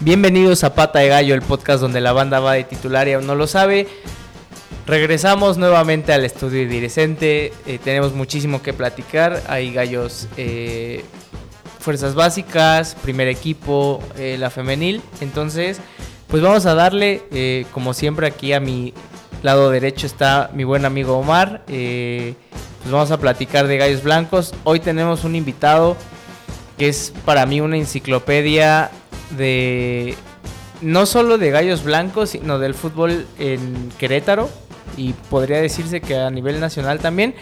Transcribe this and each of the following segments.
Bienvenidos a Pata de Gallo, el podcast donde la banda va de titular y aún no lo sabe. Regresamos nuevamente al estudio iridescente. Eh, tenemos muchísimo que platicar. Hay gallos, eh, fuerzas básicas, primer equipo, eh, la femenil. Entonces, pues vamos a darle, eh, como siempre, aquí a mi lado derecho está mi buen amigo Omar. Pues vamos a platicar de gallos blancos. Hoy tenemos un invitado que es para mí una enciclopedia de no solo de gallos blancos, sino del fútbol en Querétaro y podría decirse que a nivel nacional también.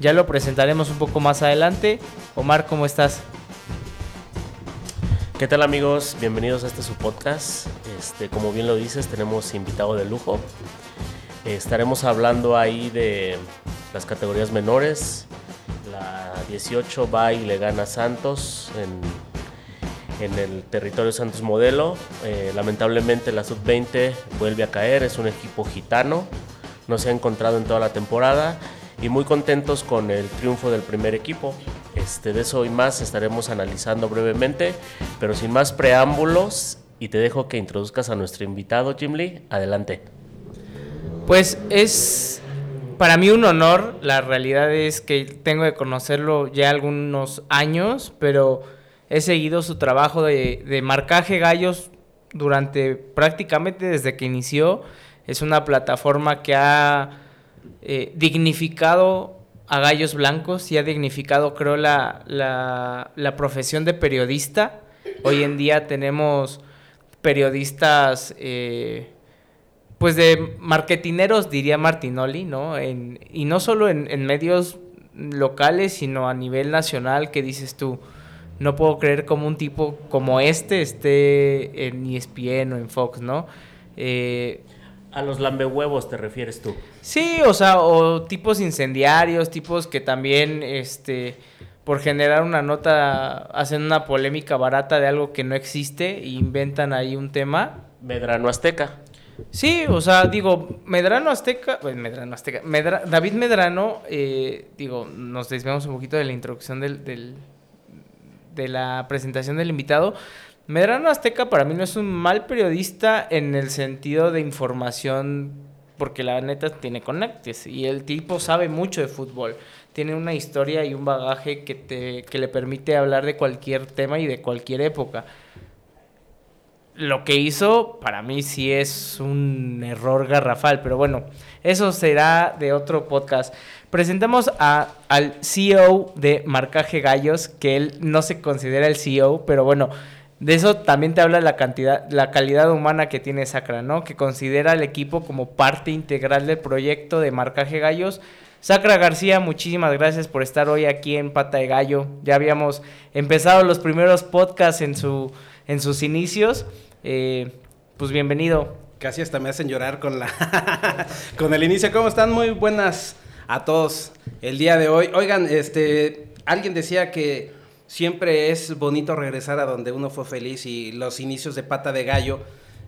Ya lo presentaremos un poco más adelante. Omar, ¿cómo estás? ¿Qué tal amigos? Bienvenidos a este su podcast. Este, como bien lo dices, tenemos invitado de lujo. Estaremos hablando ahí de las categorías menores. La 18 va y le gana Santos en, en el territorio Santos Modelo. Eh, lamentablemente la sub-20 vuelve a caer, es un equipo gitano. No se ha encontrado en toda la temporada y muy contentos con el triunfo del primer equipo. Este, de eso y más estaremos analizando brevemente, pero sin más preámbulos y te dejo que introduzcas a nuestro invitado Jim Lee. Adelante. Pues es para mí un honor. La realidad es que tengo que conocerlo ya algunos años, pero he seguido su trabajo de, de marcaje gallos durante prácticamente desde que inició. Es una plataforma que ha eh, dignificado a gallos blancos y ha dignificado, creo, la, la, profesión de periodista. Hoy en día tenemos periodistas, eh, pues de marketineros, diría Martinoli, ¿no? En, y no solo en, en, medios locales, sino a nivel nacional, que dices tú, no puedo creer como un tipo como este esté en ESPN o en Fox, ¿no? Eh, a los lambehuevos te refieres tú. Sí, o sea, o tipos incendiarios, tipos que también, este, por generar una nota, hacen una polémica barata de algo que no existe e inventan ahí un tema. Medrano Azteca. Sí, o sea, digo, Medrano Azteca, pues Medrano Azteca, Medra, David Medrano, eh, digo, nos desviamos un poquito de la introducción del, del, de la presentación del invitado. Medrano Azteca para mí no es un mal periodista en el sentido de información, porque la neta tiene conectes y el tipo sabe mucho de fútbol. Tiene una historia y un bagaje que, te, que le permite hablar de cualquier tema y de cualquier época. Lo que hizo para mí sí es un error garrafal, pero bueno, eso será de otro podcast. Presentamos a, al CEO de Marcaje Gallos, que él no se considera el CEO, pero bueno, de eso también te habla la cantidad, la calidad humana que tiene Sacra, ¿no? Que considera al equipo como parte integral del proyecto de marcaje gallos. Sacra García, muchísimas gracias por estar hoy aquí en Pata de Gallo. Ya habíamos empezado los primeros podcasts en, su, en sus inicios. Eh, pues bienvenido. Casi hasta me hacen llorar con, la con el inicio. ¿Cómo están? Muy buenas a todos el día de hoy. Oigan, este, alguien decía que siempre es bonito regresar a donde uno fue feliz y los inicios de pata de gallo.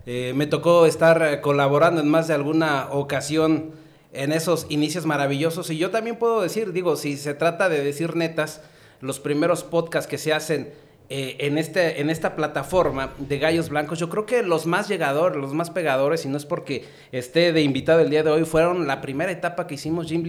Eh, me tocó estar colaborando en más de alguna ocasión en esos inicios maravillosos y yo también puedo decir, digo, si se trata de decir netas, los primeros podcasts que se hacen eh, en, este, en esta plataforma de Gallos Blancos, yo creo que los más llegadores, los más pegadores, y no es porque esté de invitado el día de hoy, fueron la primera etapa que hicimos Jim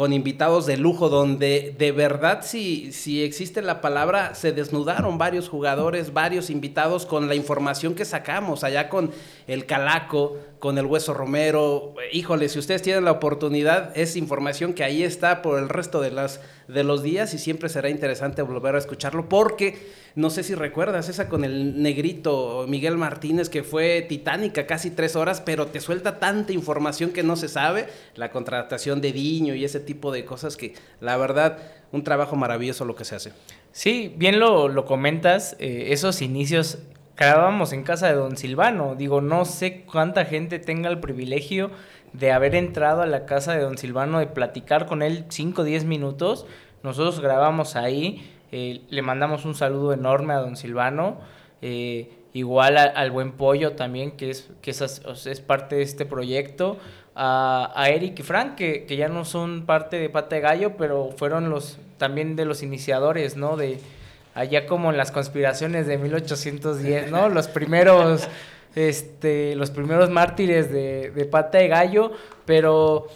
con invitados de lujo, donde de verdad, si, si existe la palabra, se desnudaron varios jugadores, varios invitados con la información que sacamos allá con el Calaco, con el Hueso Romero. Híjole, si ustedes tienen la oportunidad, es información que ahí está por el resto de, las, de los días y siempre será interesante volver a escucharlo porque no sé si recuerdas esa con el negrito Miguel Martínez que fue titánica, casi tres horas, pero te suelta tanta información que no se sabe, la contratación de Diño y ese tipo de cosas que la verdad, un trabajo maravilloso lo que se hace. Sí, bien lo, lo comentas, eh, esos inicios grabábamos en casa de don Silvano. Digo, no sé cuánta gente tenga el privilegio de haber entrado a la casa de don Silvano, de platicar con él 5 o 10 minutos, nosotros grabamos ahí, eh, le mandamos un saludo enorme a don Silvano, eh, igual al buen Pollo también, que es, que es, es parte de este proyecto, a, a, Eric y Frank, que, que ya no son parte de Pata de Gallo, pero fueron los también de los iniciadores, ¿no? De allá como en las conspiraciones de 1810, ¿no? Los primeros este, los primeros mártires de, de pata de gallo, pero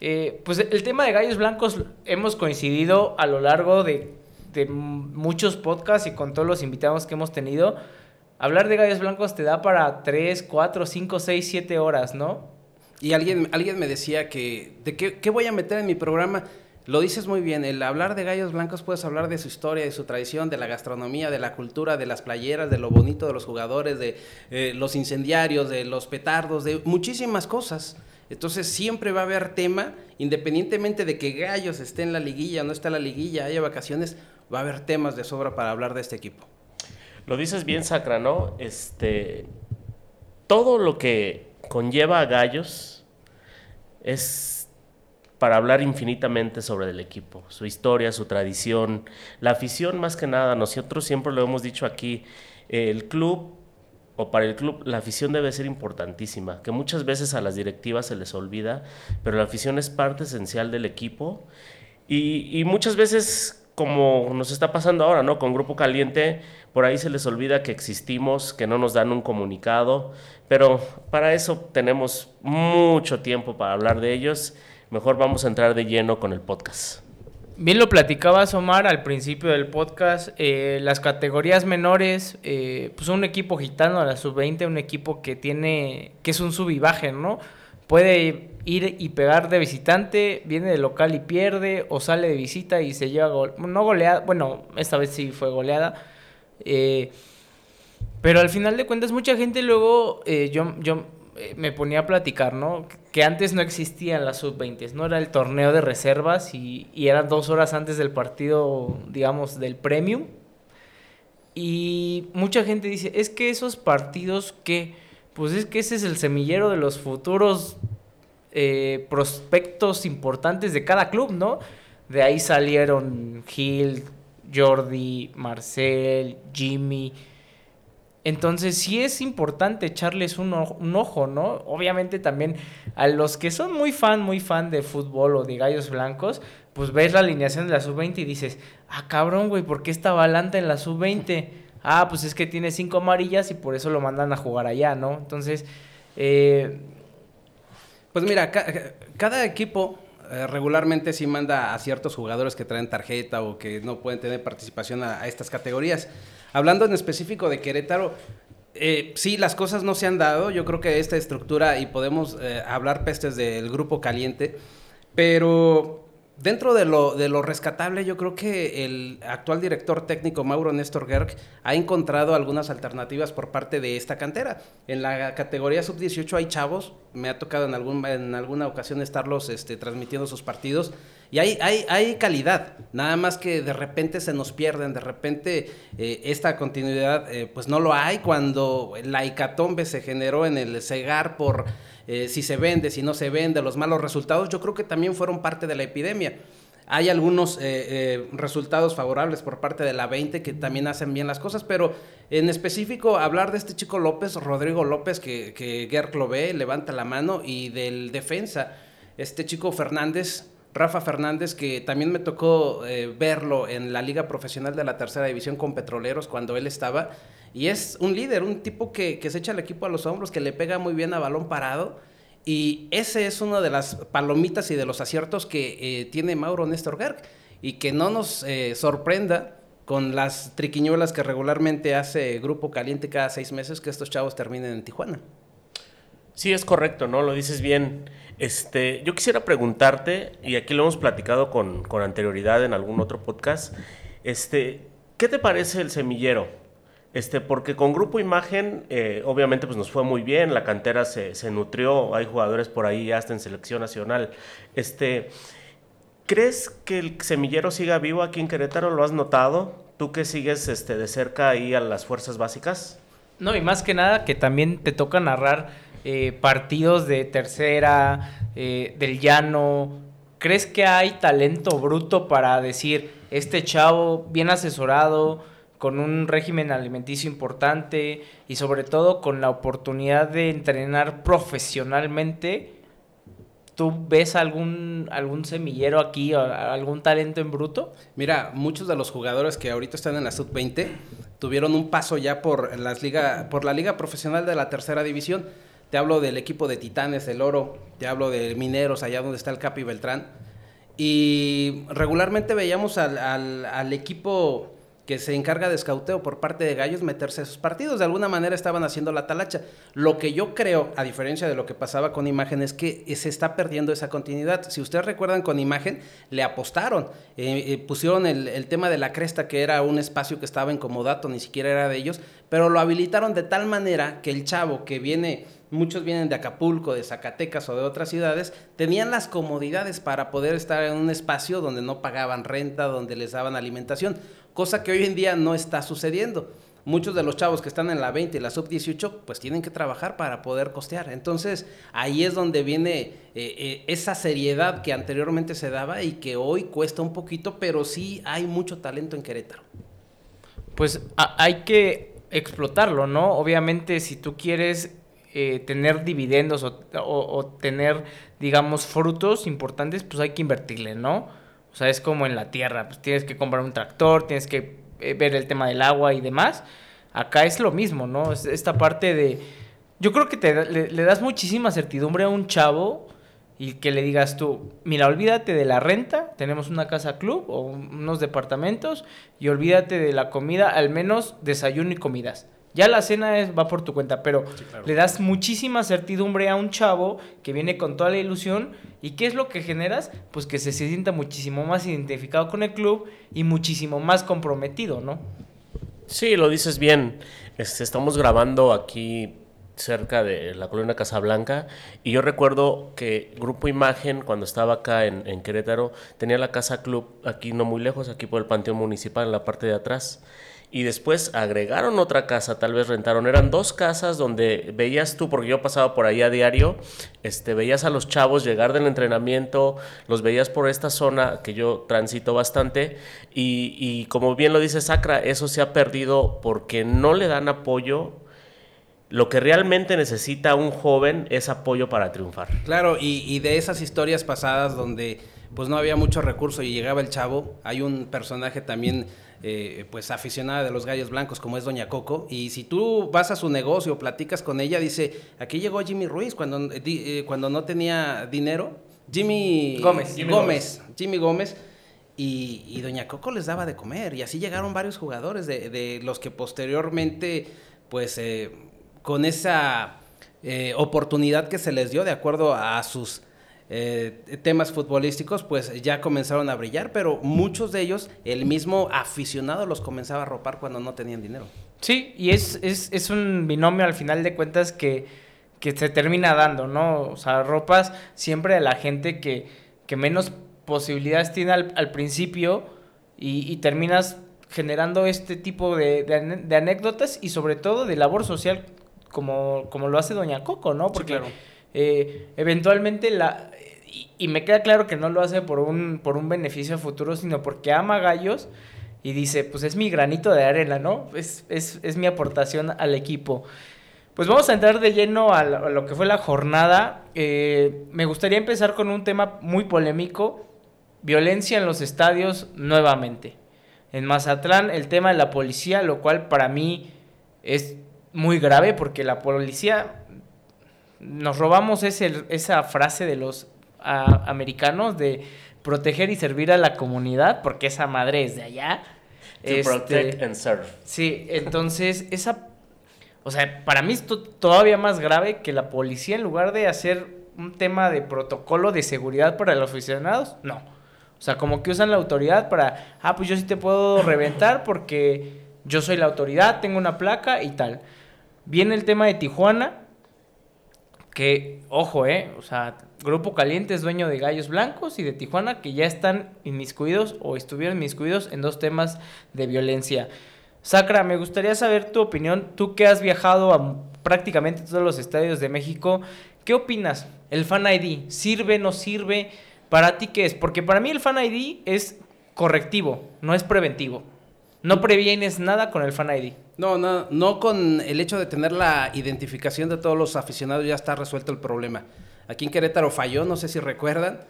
eh, pues el tema de gallos blancos hemos coincidido a lo largo de, de, muchos podcasts y con todos los invitados que hemos tenido. Hablar de gallos blancos te da para 3, 4, 5, 6, 7 horas, ¿no? Y alguien, alguien me decía que, ¿de qué, qué voy a meter en mi programa? Lo dices muy bien, el hablar de gallos blancos puedes hablar de su historia, de su tradición, de la gastronomía, de la cultura, de las playeras, de lo bonito de los jugadores, de eh, los incendiarios, de los petardos, de muchísimas cosas. Entonces siempre va a haber tema, independientemente de que Gallos esté en la liguilla no esté en la liguilla, haya vacaciones, va a haber temas de sobra para hablar de este equipo. Lo dices bien, Sacra, ¿no? Este, todo lo que conlleva a Gallos es para hablar infinitamente sobre el equipo, su historia, su tradición, la afición más que nada. Nosotros siempre lo hemos dicho aquí, el club o para el club la afición debe ser importantísima, que muchas veces a las directivas se les olvida, pero la afición es parte esencial del equipo y, y muchas veces como nos está pasando ahora, ¿no? Con Grupo Caliente, por ahí se les olvida que existimos, que no nos dan un comunicado, pero para eso tenemos mucho tiempo para hablar de ellos mejor vamos a entrar de lleno con el podcast. Bien lo platicaba Omar al principio del podcast, eh, las categorías menores, eh, pues un equipo gitano a la sub-20, un equipo que tiene, que es un sub y baje, ¿no? Puede ir y pegar de visitante, viene de local y pierde, o sale de visita y se lleva, gol no goleada, bueno, esta vez sí fue goleada, eh, pero al final de cuentas mucha gente luego, eh, yo, yo eh, me ponía a platicar, ¿no? Que antes no existían las sub-20, ¿no? Era el torneo de reservas y, y, eran dos horas antes del partido, digamos, del premium. Y mucha gente dice, es que esos partidos que, pues es que ese es el semillero de los futuros eh, prospectos importantes de cada club, ¿no? De ahí salieron Gil, Jordi, Marcel, Jimmy entonces sí es importante echarles un ojo, un ojo, ¿no? Obviamente también a los que son muy fan, muy fan de fútbol o de gallos blancos, pues ves la alineación de la sub-20 y dices, ah, cabrón, güey, ¿por qué está Balanta en la sub-20? Ah, pues es que tiene cinco amarillas y por eso lo mandan a jugar allá, ¿no? Entonces, eh... pues mira, ca cada equipo eh, regularmente sí manda a ciertos jugadores que traen tarjeta o que no pueden tener participación a, a estas categorías. Hablando en específico de Querétaro, eh, sí, las cosas no se han dado. Yo creo que esta estructura, y podemos eh, hablar pestes del grupo caliente, pero Dentro de lo, de lo rescatable, yo creo que el actual director técnico Mauro Néstor Gerg ha encontrado algunas alternativas por parte de esta cantera. En la categoría sub-18 hay chavos, me ha tocado en, algún, en alguna ocasión estarlos este, transmitiendo sus partidos, y hay, hay, calidad, nada más que de repente se nos pierden, de repente eh, esta continuidad eh, pues no lo hay cuando la hecatombe se generó en el cegar por eh, si se vende, si no se vende, los malos resultados, yo creo que también fueron parte de la epidemia. Hay algunos resultados favorables por parte de la 20 que también hacen bien las cosas, pero en específico hablar de este chico López, Rodrigo López, que, que lo ve, levanta la mano, y del defensa, este chico Fernández, Rafa Fernández, que también me tocó eh, verlo en la Liga Profesional de la Tercera División con Petroleros cuando él estaba. Y es un líder, un tipo que, se echa el equipo a los hombros, que le pega muy bien a balón parado. Y ese es uno de las palomitas y de los aciertos que eh, tiene Mauro Néstor Gerg. Y que no nos eh, sorprenda con las triquiñuelas que regularmente hace Grupo Caliente cada seis meses que estos chavos terminen en Tijuana. Sí, es correcto, ¿no? Lo dices bien. Este, yo quisiera preguntarte, y aquí lo hemos platicado con, con anterioridad en algún otro podcast, este, ¿qué te parece el semillero? Este, porque con Grupo Imagen, eh, obviamente, pues nos fue muy bien, la cantera se, se, nutrió, hay jugadores por ahí hasta en selección nacional. Este, ¿Crees que el semillero siga vivo aquí en Querétaro? ¿Lo has notado? ¿Tú que sigues este, de cerca ahí a las fuerzas básicas? No, y más que nada que también te toca narrar eh, partidos de tercera, eh, del llano, ¿crees que hay talento bruto para decir, este chavo bien asesorado, con un régimen alimenticio importante y sobre todo con la oportunidad de entrenar profesionalmente? ¿Tú ves algún, algún semillero aquí o algún talento en bruto? Mira, muchos de los jugadores que ahorita están en la sub-20 tuvieron un paso ya por, las por la liga profesional de la tercera división. Te hablo del equipo de Titanes del Oro, te hablo de Mineros, allá donde está el Capi Beltrán. Y regularmente veíamos al, equipo que se encarga de escauteo por parte de Gallos meterse a sus partidos. De alguna manera estaban haciendo la talacha. Lo que yo creo, a diferencia de lo que pasaba con Imagen, es que se está perdiendo esa continuidad. Si ustedes recuerdan con Imagen, le apostaron. Eh, eh, pusieron el, el, tema de la cresta, que era un espacio que estaba en comodato, ni siquiera era de ellos, pero lo habilitaron de tal manera que el chavo que viene muchos vienen de Acapulco, de Zacatecas o de otras ciudades, tenían las comodidades para poder estar en un espacio donde no pagaban renta, donde les daban alimentación cosa que hoy en día no está sucediendo. Muchos de los chavos que están en la 20 y la sub 18 pues tienen que trabajar para poder costear. Entonces ahí es donde viene eh, eh, esa seriedad que anteriormente se daba y que hoy cuesta un poquito, pero sí hay mucho talento en Querétaro. Pues hay que explotarlo, ¿no? Obviamente si tú quieres eh, tener dividendos o, o, tener, digamos, frutos importantes, pues hay que invertirle, ¿no? O sea, es como en la tierra, pues tienes que comprar un tractor, tienes que eh, ver el tema del agua y demás. Acá es lo mismo, ¿no? Es esta parte de... Yo creo que te, le, das muchísima certidumbre a un chavo y que le digas tú, mira, olvídate de la renta, tenemos una casa club o unos departamentos y olvídate de la comida, al menos desayuno y comidas. Ya la cena es, va por tu cuenta, pero le das muchísima certidumbre a un chavo que viene con toda la ilusión. ¿Y qué es lo que generas? Pues que se sienta muchísimo más identificado con el club y muchísimo más comprometido, ¿no? Sí, lo dices bien. Este, estamos grabando aquí cerca de la colonia Casablanca y yo recuerdo que Grupo Imagen cuando estaba acá en, en Querétaro tenía la casa club aquí no muy lejos, aquí por el Panteón Municipal en la parte de atrás y después agregaron otra casa, tal vez rentaron. Eran dos casas donde veías tú, porque yo pasaba por ahí a diario, este, veías a los chavos llegar del entrenamiento, los veías por esta zona que yo transito bastante y, como bien lo dice Sacra, eso se ha perdido porque no le dan apoyo lo que realmente necesita un joven es apoyo para triunfar. Claro, y, y, de esas historias pasadas donde pues no había mucho recurso y llegaba el chavo, hay un personaje también eh, pues aficionada de los gallos blancos como es Doña Coco y si tú vas a su negocio, platicas con ella, dice, aquí llegó Jimmy Ruiz cuando, eh, cuando no tenía dinero, Jimmy Gómez, Jimmy Gómez, Jimmy Gómez. Y, Doña Coco les daba de comer y así llegaron varios jugadores de, los que posteriormente pues eh, con esa oportunidad que se les dio de acuerdo a sus eh, temas futbolísticos, pues ya comenzaron a brillar, pero muchos de ellos, el mismo aficionado los comenzaba a ropar cuando no tenían dinero. Sí, y es, es, es un binomio al final de cuentas que, que, se termina dando, ¿no? O sea, ropas siempre a la gente que, que menos posibilidades tiene al, principio y, y, terminas generando este tipo de, de, anécdotas y sobre todo de labor social como, como lo hace Doña Coco, ¿no? Porque eh, eventualmente la, y, me queda claro que no lo hace por un, por un beneficio futuro, sino porque ama gallos y dice, pues es mi granito de arena, ¿no? Es, es, es mi aportación al equipo. Pues vamos a entrar de lleno a lo, que fue la jornada. Eh, me gustaría empezar con un tema muy polémico, violencia en los estadios nuevamente. En Mazatlán el tema de la policía, lo cual para mí es muy grave porque la policía nos robamos ese, esa frase de los americanos de proteger y servir a la comunidad, porque esa madre es de allá. To este, protect and serve. Sí, entonces esa, o sea, para mí es todavía más grave que la policía en lugar de hacer un tema de protocolo de seguridad para los aficionados, no. O sea, como que usan la autoridad para, ah, pues yo sí te puedo reventar porque yo soy la autoridad, tengo una placa y tal. Viene el tema de Tijuana, que, ojo, eh, o sea, Grupo Caliente es dueño de Gallos Blancos y de Tijuana, que ya están inmiscuidos o estuvieron inmiscuidos en dos temas de violencia. Sacra, me gustaría saber tu opinión. Tú que has viajado a prácticamente todos los estadios de México, ¿qué opinas? ¿El Fan ID sirve, no sirve? ¿Para ti qué es? Porque para mí el Fan ID es correctivo, no es preventivo. No previenes nada con el Fan ID. No, no, no con el hecho de tener la identificación de todos los aficionados ya está resuelto el problema. Aquí en Querétaro falló, no sé si recuerdan.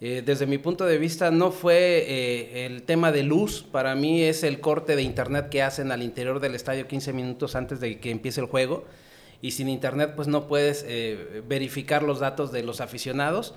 Eh, desde mi punto de vista no fue eh, el tema de luz, para mí es el corte de internet que hacen al interior del estadio 15 minutos antes de que empiece el juego y sin internet pues no puedes eh, verificar los datos de los aficionados.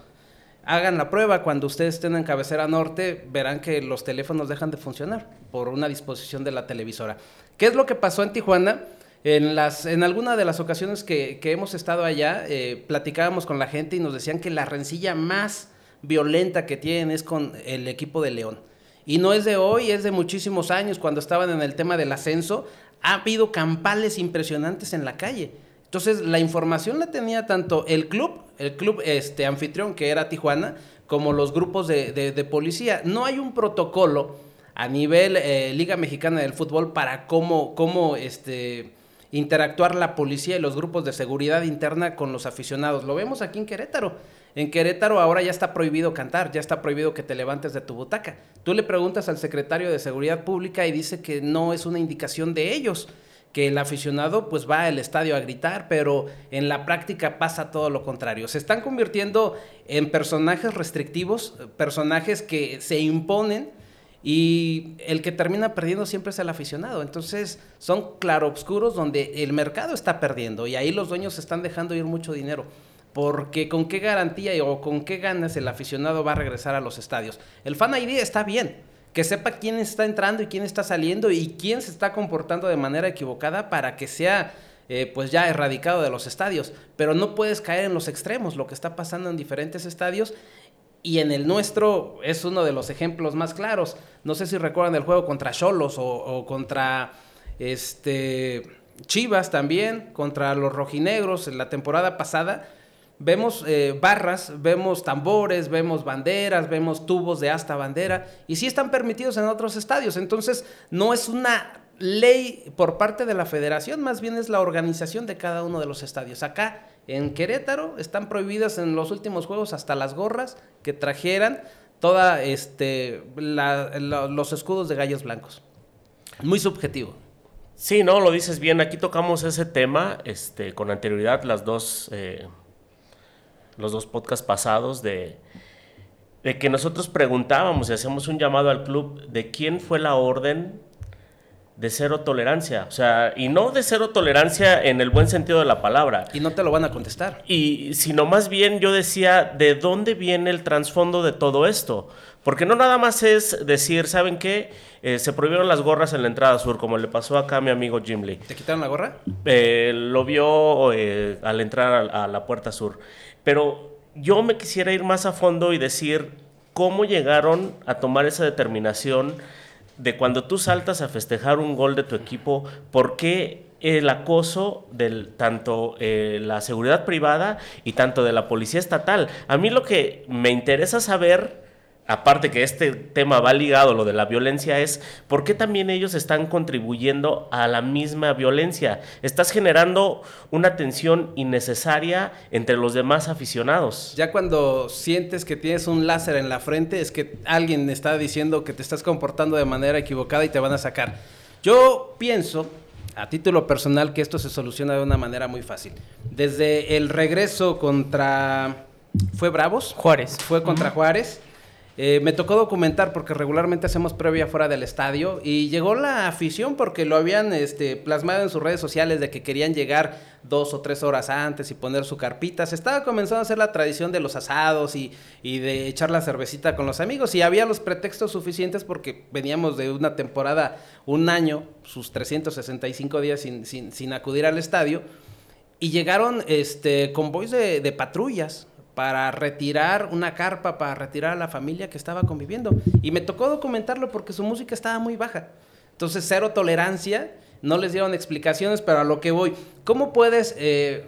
Hagan la prueba, cuando ustedes estén en cabecera norte verán que los teléfonos dejan de funcionar por una disposición de la televisora. ¿Qué es lo que pasó en Tijuana? En, las, en alguna de las ocasiones que, que hemos estado allá, platicábamos con la gente y nos decían que la rencilla más violenta que tienen es con el equipo de León. Y no es de hoy, es de muchísimos años, cuando estaban en el tema del ascenso, ha habido campales impresionantes en la calle. Entonces, la información la tenía tanto el club, el club este, anfitrión, que era Tijuana, como los grupos de, policía. No hay un protocolo a nivel eh, Liga Mexicana del Fútbol para cómo, cómo este, interactuar la policía y los grupos de seguridad interna con los aficionados. Lo vemos aquí en Querétaro. En Querétaro ahora ya está prohibido cantar, ya está prohibido que te levantes de tu butaca. Tú le preguntas al secretario de Seguridad Pública y dice que no es una indicación de ellos, que el aficionado pues va al estadio a gritar, pero en la práctica pasa todo lo contrario. Se están convirtiendo en personajes restrictivos, personajes que se imponen y el que termina perdiendo siempre es el aficionado. Entonces son claroscuros donde el mercado está perdiendo y ahí los dueños están dejando ir mucho dinero porque con qué garantía o con qué ganas el aficionado va a regresar a los estadios. El Fan ID está bien, que sepa quién está entrando y quién está saliendo y quién se está comportando de manera equivocada para que sea eh, pues ya erradicado de los estadios. Pero no puedes caer en los extremos, lo que está pasando en diferentes estadios. Y en el nuestro es uno de los ejemplos más claros. No sé si recuerdan el juego contra Cholos o, o contra este Chivas también, contra los rojinegros en la temporada pasada Vemos eh, barras, vemos tambores, vemos banderas, vemos tubos de hasta bandera y sí están permitidos en otros estadios. Entonces no es una ley por parte de la federación, más bien es la organización de cada uno de los estadios. Acá en Querétaro están prohibidas en los últimos juegos hasta las gorras que trajeran toda este los escudos de gallos blancos. Muy subjetivo. Sí, no, lo dices bien. Aquí tocamos ese tema este, con anterioridad, las dos eh, los dos podcasts pasados de, de que nosotros preguntábamos y hacíamos un llamado al club de quién fue la orden de cero tolerancia. O sea, y no de cero tolerancia en el buen sentido de la palabra. Y no te lo van a contestar. Y sino más bien yo decía, ¿de dónde viene el trasfondo de todo esto? Porque no nada más es decir, ¿saben qué? Eh, se prohibieron las gorras en la entrada sur, como le pasó acá a mi amigo Jim Lee. ¿Te quitaron la gorra? Eh, lo vio eh, al entrar a la puerta sur. Pero yo me quisiera ir más a fondo y decir cómo llegaron a tomar esa determinación de cuando tú saltas a festejar un gol de tu equipo, ¿por qué el acoso de tanto eh, la seguridad privada y tanto de la policía estatal? A mí lo que me interesa saber aparte que este tema va ligado a lo de la violencia, es por qué también ellos están contribuyendo a la misma violencia. Estás generando una tensión innecesaria entre los demás aficionados. Ya cuando sientes que tienes un láser en la frente, es que alguien está diciendo que te estás comportando de manera equivocada y te van a sacar. Yo pienso a título personal que esto se soluciona de una manera muy fácil. Desde el regreso contra... ¿Fue Bravos? Juárez. Fue contra Juárez eh, me tocó documentar porque regularmente hacemos previa fuera del estadio y llegó la afición porque lo habían este, plasmado en sus redes sociales de que querían llegar dos o tres horas antes y poner su carpita. Se estaba comenzando a hacer la tradición de los asados y, de echar la cervecita con los amigos y había los pretextos suficientes porque veníamos de una temporada, un año, sus 365 días sin, sin, acudir al estadio y llegaron este, convoys de patrullas para retirar una carpa, para retirar a la familia que estaba conviviendo. Y me tocó documentarlo porque su música estaba muy baja. Entonces, cero tolerancia, no les dieron explicaciones, pero a lo que voy, ¿cómo puedes eh,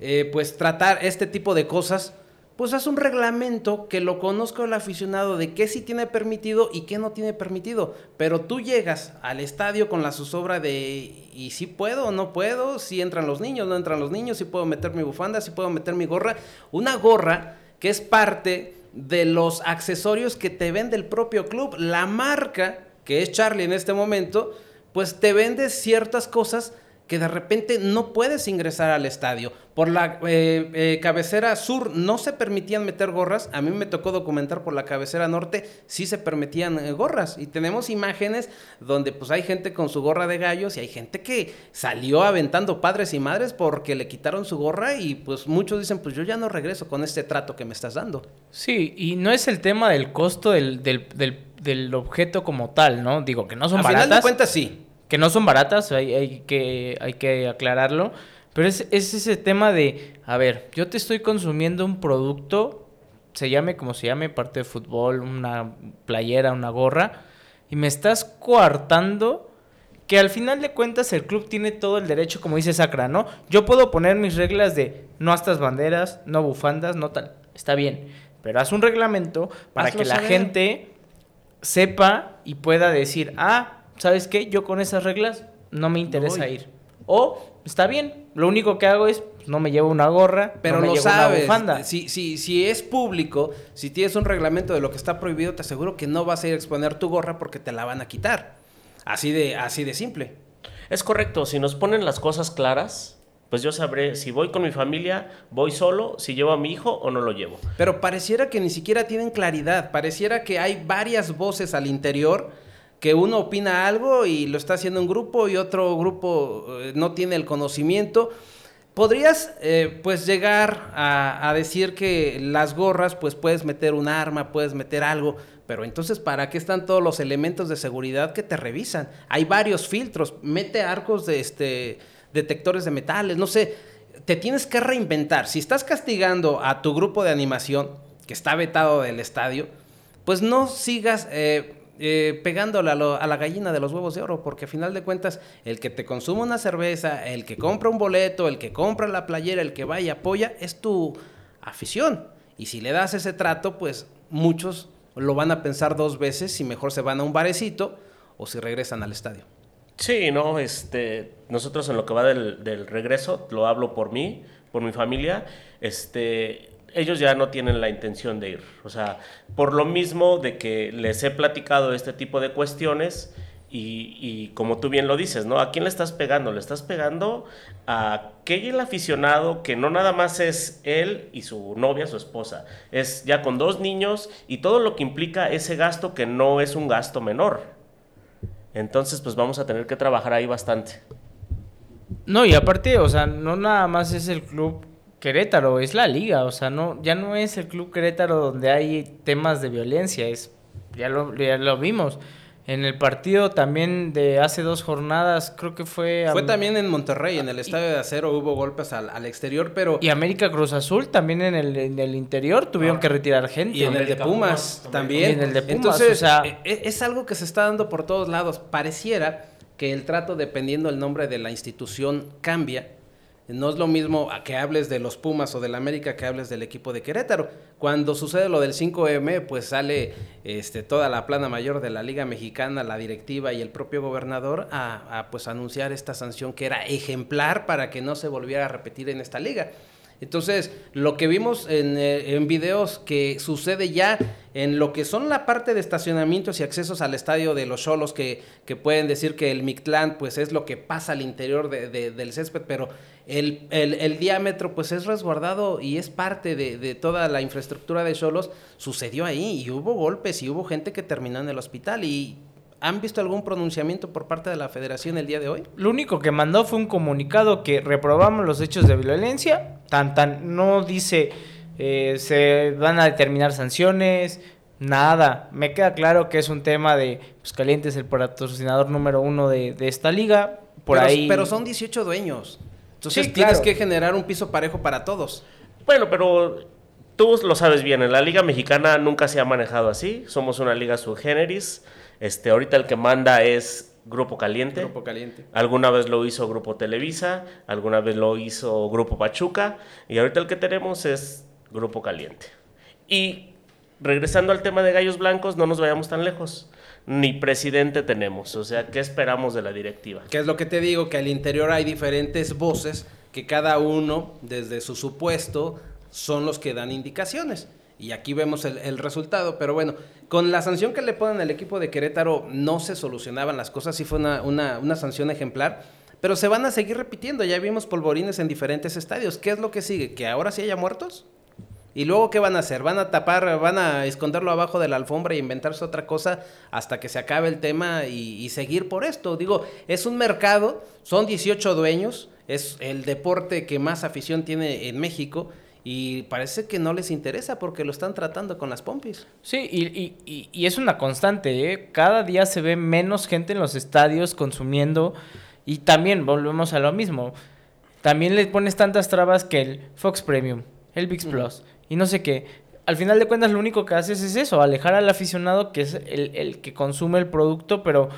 eh, pues tratar este tipo de cosas pues haz un reglamento que lo conozca el aficionado de qué sí tiene permitido y qué no tiene permitido. Pero tú llegas al estadio con la zozobra de ¿y si puedo o no puedo? Si entran los niños, no entran los niños, si puedo meter mi bufanda, si puedo meter mi gorra. Una gorra que es parte de los accesorios que te vende el propio club. La marca, que es Charlie en este momento, pues te vende ciertas cosas que de repente no puedes ingresar al estadio. Por la eh, eh, cabecera sur no se permitían meter gorras. A mí me tocó documentar por la cabecera norte, sí se permitían eh, gorras. Y tenemos imágenes donde pues hay gente con su gorra de gallos y hay gente que salió aventando padres y madres porque le quitaron su gorra y pues muchos dicen pues yo ya no regreso con este trato que me estás dando. Sí, y no es el tema del costo del, del, del, objeto como tal, ¿no? Digo que no son A baratas. final de cuentas sí que no son baratas, hay, hay, que, hay que aclararlo, pero es, ese tema de, a ver, yo te estoy consumiendo un producto, se llame como se llame, parte de fútbol, una playera, una gorra, y me estás coartando que al final de cuentas el club tiene todo el derecho, como dice Sacra, ¿no? Yo puedo poner mis reglas de no estas banderas, no bufandas, no tal, está bien, pero haz un reglamento para que la gente sepa y pueda decir, ah, ¿sabes qué? Yo con esas reglas no me interesa ir. O, está bien, lo único que hago es, pues, no me llevo una gorra, pero no me lo llevo sabes. Una bufanda. Si, si, si es público, si tienes un reglamento de lo que está prohibido, te aseguro que no vas a ir a exponer tu gorra porque te la van a quitar. Así de, así de simple. Es correcto, si nos ponen las cosas claras, pues yo sabré si voy con mi familia, voy solo, si llevo a mi hijo o no lo llevo. Pero pareciera que ni siquiera tienen claridad, pareciera que hay varias voces al interior que uno opina algo y lo está haciendo un grupo y otro grupo eh, no tiene el conocimiento. Podrías eh, pues llegar a, decir que las gorras pues puedes meter un arma, puedes meter algo, pero entonces ¿para qué están todos los elementos de seguridad que te revisan? Hay varios filtros, mete arcos de este detectores de metales, no sé, te tienes que reinventar. Si estás castigando a tu grupo de animación que está vetado del estadio, pues no sigas eh, eh, pegándole a, la gallina de los huevos de oro, porque a final de cuentas, el que te consume una cerveza, el que compra un boleto, el que compra la playera, el que va y apoya, es tu afición. Y si le das ese trato, pues muchos lo van a pensar dos veces si mejor se van a un barecito o si regresan al estadio. Sí, no, este, nosotros en lo que va del, del regreso, lo hablo por mí, por mi familia, este, ellos ya no tienen la intención de ir. O sea, por lo mismo de que les he platicado este tipo de cuestiones y, como tú bien lo dices, ¿no? ¿A quién le estás pegando? Le estás pegando a aquel aficionado que no nada más es él y su novia, su esposa. Es ya con dos niños y todo lo que implica ese gasto que no es un gasto menor. Entonces, pues vamos a tener que trabajar ahí bastante. No, y aparte, o sea, no nada más es el club Querétaro, es la liga, o sea, no, ya no es el club Querétaro donde hay temas de violencia, es, ya lo, ya lo vimos. En el partido también de hace dos jornadas, creo que fue... Fue también en Monterrey, en el Estadio de Acero hubo golpes al, exterior, pero... Y América Cruz Azul también en el, en el interior tuvieron que retirar gente. Y en el de Pumas, también. en el de Pumas, Entonces, o sea... E, e, es algo que se está dando por todos lados. Pareciera que el trato, dependiendo del nombre de la institución, cambia no es lo mismo a que hables de los Pumas o del América que hables del equipo de Querétaro. Cuando sucede lo del 5M, pues sale este, toda la plana mayor de la Liga Mexicana, la directiva y el propio gobernador a, a pues anunciar esta sanción que era ejemplar para que no se volviera a repetir en esta liga. Entonces, lo que vimos eh, en, videos que sucede ya en lo que son la parte de estacionamientos y accesos al estadio de los Cholos, que, que pueden decir que el Mictlán pues es lo que pasa al interior del césped, pero el, el, diámetro pues es resguardado y es parte de, de toda la infraestructura de Cholos, sucedió ahí y hubo golpes y hubo gente que terminó en el hospital y ¿Han visto algún pronunciamiento por parte de la federación el día de hoy? Lo único que mandó fue un comunicado que reprobamos los hechos de violencia. Tan, tan, no dice eh, se van a determinar sanciones, nada. Me queda claro que es un tema de, pues Caliente es el patrocinador número uno de, esta liga. Por pero, ahí... pero son 18 dueños. Entonces tienes que generar un piso parejo para todos. Bueno, pero tú lo sabes bien, en la Liga Mexicana nunca se ha manejado así. Somos una liga subgéneris. Este, ahorita el que manda es Grupo Caliente. Grupo Caliente. Alguna vez lo hizo Grupo Televisa, alguna vez lo hizo Grupo Pachuca y ahorita el que tenemos es Grupo Caliente. Y regresando al tema de Gallos Blancos, no nos vayamos tan lejos. Ni presidente tenemos, o sea, ¿qué esperamos de la directiva? ¿Qué es lo que te digo? Que al interior hay diferentes voces que cada uno, desde su supuesto, son los que dan indicaciones. y aquí vemos el, resultado. Pero bueno, con la sanción que le ponen al equipo de Querétaro no se solucionaban las cosas, sí fue una, una, una sanción ejemplar. Pero se van a seguir repitiendo, ya vimos polvorines en diferentes estadios. ¿Qué es lo que sigue? ¿Que ahora sí haya muertos? ¿Y luego qué van a hacer? ¿Van a tapar, van a esconderlo abajo de la alfombra e inventarse otra cosa hasta que se acabe el tema y, seguir por esto? Digo, es un mercado, son 18 dueños, es el deporte que más afición tiene en México y parece que no les interesa porque lo están tratando con las pompis. Sí, y, y, y es una constante, ¿eh? Cada día se ve menos gente en los estadios consumiendo y también volvemos a lo mismo. También le pones tantas trabas que el Fox Premium, el VIX Plus y no sé qué. Al final de cuentas lo único que haces es eso, alejar al aficionado que es el, el que consume el producto, pero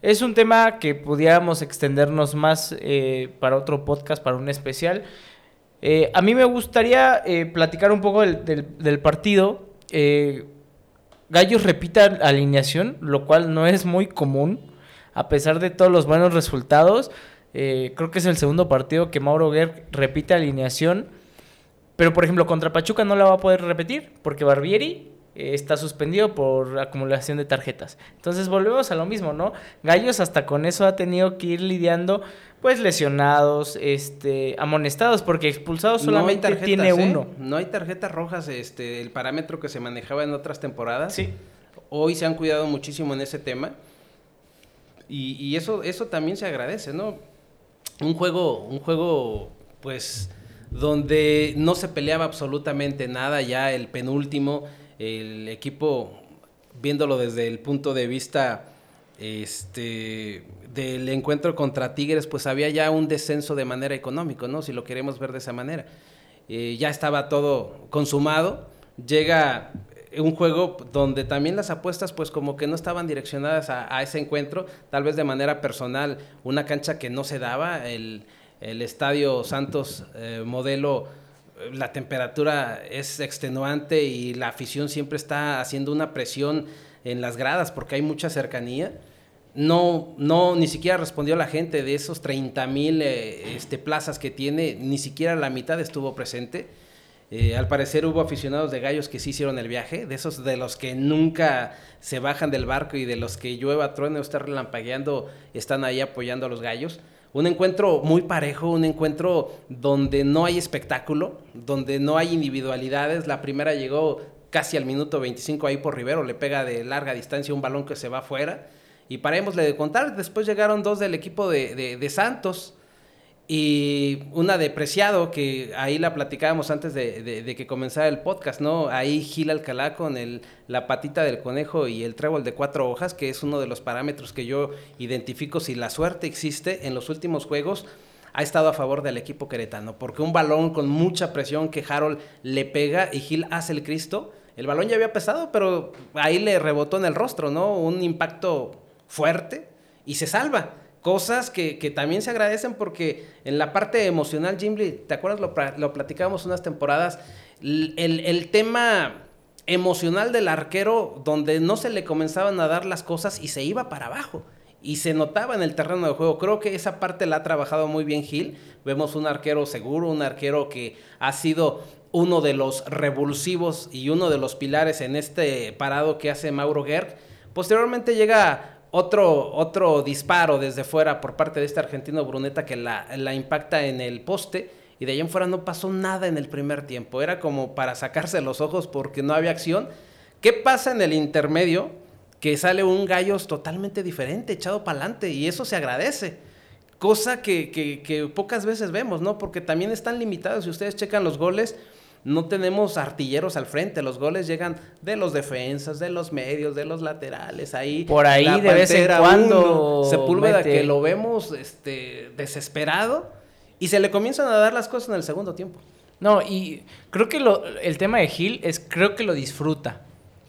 es un tema que pudiéramos extendernos más eh, para otro podcast, para un especial. Eh, a mí me gustaría eh, platicar un poco del, partido. Eh, Gallos repita alineación, lo cual no es muy común, a pesar de todos los buenos resultados. Creo que es el segundo partido que Mauro Guerr repite alineación. Pero, por ejemplo, contra Pachuca no la va a poder repetir, porque Barbieri está suspendido por acumulación de tarjetas. Entonces volvemos a lo mismo, ¿no? Gallos hasta con eso ha tenido que ir lidiando, pues lesionados, este, amonestados, porque expulsados solamente no tiene ¿eh? uno. No hay tarjetas rojas, este, el parámetro que se manejaba en otras temporadas. Sí. Hoy se han cuidado muchísimo en ese tema. Y, y eso, eso también se agradece, ¿no? Un juego, un juego, pues, donde no se peleaba absolutamente nada, ya el penúltimo, el equipo, viéndolo desde el punto de vista este, del encuentro contra Tigres, pues había ya un descenso de manera económica, ¿no? Si lo queremos ver de esa manera. Eh, ya estaba todo consumado, llega un juego donde también las apuestas pues como que no estaban direccionadas a, ese encuentro, tal vez de manera personal, una cancha que no se daba, el, el Estadio Santos eh, modelo, la temperatura es extenuante y la afición siempre está haciendo una presión en las gradas porque hay mucha cercanía. No, no, ni siquiera respondió la gente de esos 30 mil eh, este, plazas que tiene, ni siquiera la mitad estuvo presente. Eh, al parecer hubo aficionados de gallos que sí hicieron el viaje, de esos de los que nunca se bajan del barco y de los que llueva, truene o está relampagueando, están ahí apoyando a los gallos. Un encuentro muy parejo, un encuentro donde no hay espectáculo, donde no hay individualidades. La primera llegó casi al minuto 25 ahí por Rivero, le pega de larga distancia un balón que se va afuera. Y parémosle de contar, después llegaron dos del equipo de, de, de Santos y una de Preciado, que ahí la platicábamos antes de, que comenzara el podcast, ¿no? Ahí Gil Alcalá con el, la patita del conejo y el trébol de cuatro hojas, que es uno de los parámetros que yo identifico si la suerte existe en los últimos juegos. Ha estado a favor del equipo queretano, porque un balón con mucha presión que Harold le pega y Gil hace el Cristo. El balón ya había pesado, pero ahí le rebotó en el rostro, ¿no? Un impacto fuerte y se salva cosas que, que, también se agradecen porque en la parte emocional, Jim ¿te acuerdas? Lo, lo platicábamos unas temporadas, el, el, tema emocional del arquero donde no se le comenzaban a dar las cosas y se iba para abajo. Y se notaba en el terreno de juego. Creo que esa parte la ha trabajado muy bien Gil. Vemos un arquero seguro, un arquero que ha sido uno de los revulsivos y uno de los pilares en este parado que hace Mauro Gerg. Posteriormente llega otro, otro disparo desde fuera por parte de este argentino Bruneta que la, impacta en el poste y de ahí en fuera no pasó nada en el primer tiempo. Era como para sacarse los ojos porque no había acción. ¿Qué pasa en el intermedio? Que sale un gallos totalmente diferente, echado para adelante y eso se agradece. Cosa que, que pocas veces vemos, ¿no? Porque también están limitados. Si ustedes checan los goles, no tenemos artilleros al frente, los goles llegan de los defensas, de los medios, de los laterales, ahí. Por ahí de vez en cuando. Uno, Sepúlveda mete. que lo vemos este, desesperado y se le comienzan a dar las cosas en el segundo tiempo. No, y creo que lo, el tema de Gil es, creo que lo disfruta.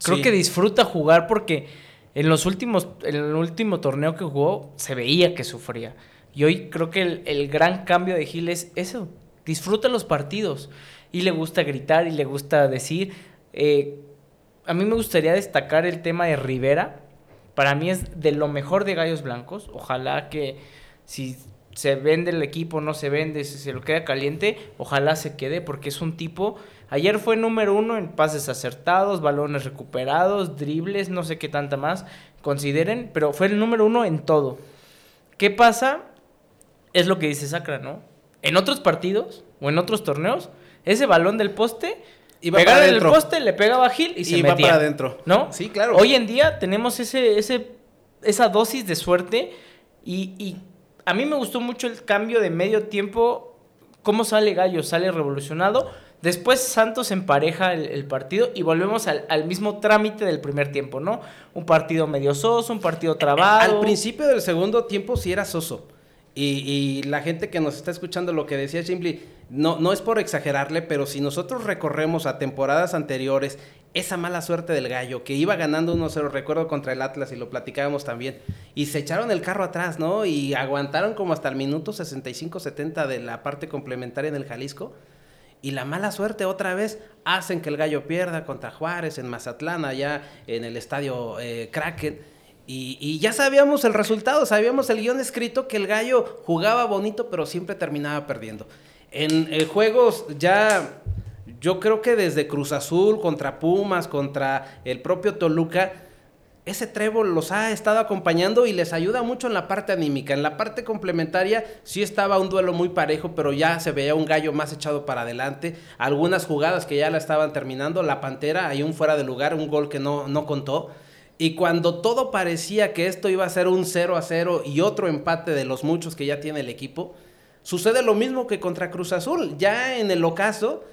Creo sí. que disfruta jugar porque en los últimos, en el último torneo que jugó se veía que sufría. Y hoy creo que el, el gran cambio de Gil es eso. Disfruta los partidos y le gusta gritar y le gusta decir. Eh, a mí me gustaría destacar el tema de Rivera. Para mí es de lo mejor de Gallos Blancos. Ojalá que si se vende el equipo, no se vende, si se lo queda caliente, ojalá se quede porque es un tipo Ayer fue número uno en pases acertados, balones recuperados, dribles, no sé qué tanta más consideren, pero fue el número uno en todo. ¿Qué pasa? Es lo que dice Sacra, ¿no? En otros partidos o en otros torneos, ese balón del poste Iba pegaba para en el poste, le pegaba a Gil y se Iba metía. para adentro. ¿No? Sí, claro. Hoy en día tenemos ese, ese, esa dosis de suerte y, y a mí me gustó mucho el cambio de medio tiempo, cómo sale Gallo, sale revolucionado. Después Santos empareja el, el partido y volvemos al, al mismo trámite del primer tiempo, ¿no? Un partido medio soso, un partido trabado. Al principio del segundo tiempo sí era soso. Y, y la gente que nos está escuchando lo que decía Chimbly, no, no es por exagerarle, pero si nosotros recorremos a temporadas anteriores, esa mala suerte del gallo, que iba ganando 1-0, recuerdo contra el Atlas y lo platicábamos también, y se echaron el carro atrás, ¿no? Y aguantaron como hasta el minuto 65-70 de la parte complementaria en el Jalisco. Y la mala suerte otra vez hacen que el gallo pierda contra Juárez en Mazatlán, allá en el estadio eh, Kraken. Y, ya sabíamos el resultado, sabíamos el guion escrito que el gallo jugaba bonito, pero siempre terminaba perdiendo. En eh, juegos ya, yo creo que desde Cruz Azul, contra Pumas, contra el propio Toluca, ese trébol los ha estado acompañando y les ayuda mucho en la parte anímica. En la parte complementaria sí estaba un duelo muy parejo, pero ya se veía un gallo más echado para adelante. Algunas jugadas que ya la estaban terminando. La Pantera, hay un fuera de lugar, un gol que no, no contó. Y cuando todo parecía que esto iba a ser un 0 a 0 y otro empate de los muchos que ya tiene el equipo, sucede lo mismo que contra Cruz Azul. Ya en el ocaso,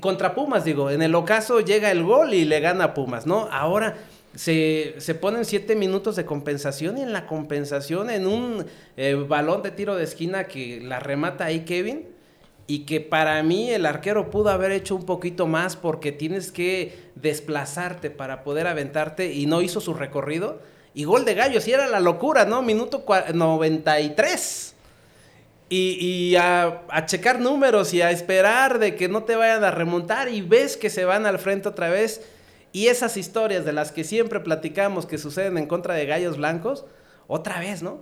contra Pumas digo, en el ocaso llega el gol y le gana a Pumas, ¿no? Ahora se, se ponen siete minutos de compensación y en la compensación, en un eh, balón de tiro de esquina que la remata ahí Kevin, y que para mí el arquero pudo haber hecho un poquito más porque tienes que desplazarte para poder aventarte y no hizo su recorrido. Y gol de gallo, sí era la locura, ¿no? Minuto cua- 93. Y, y a checar números y a esperar de que no te vayan a remontar y ves que se van al frente otra vez. Y esas historias de las que siempre platicamos que suceden en contra de gallos blancos, otra vez, ¿no?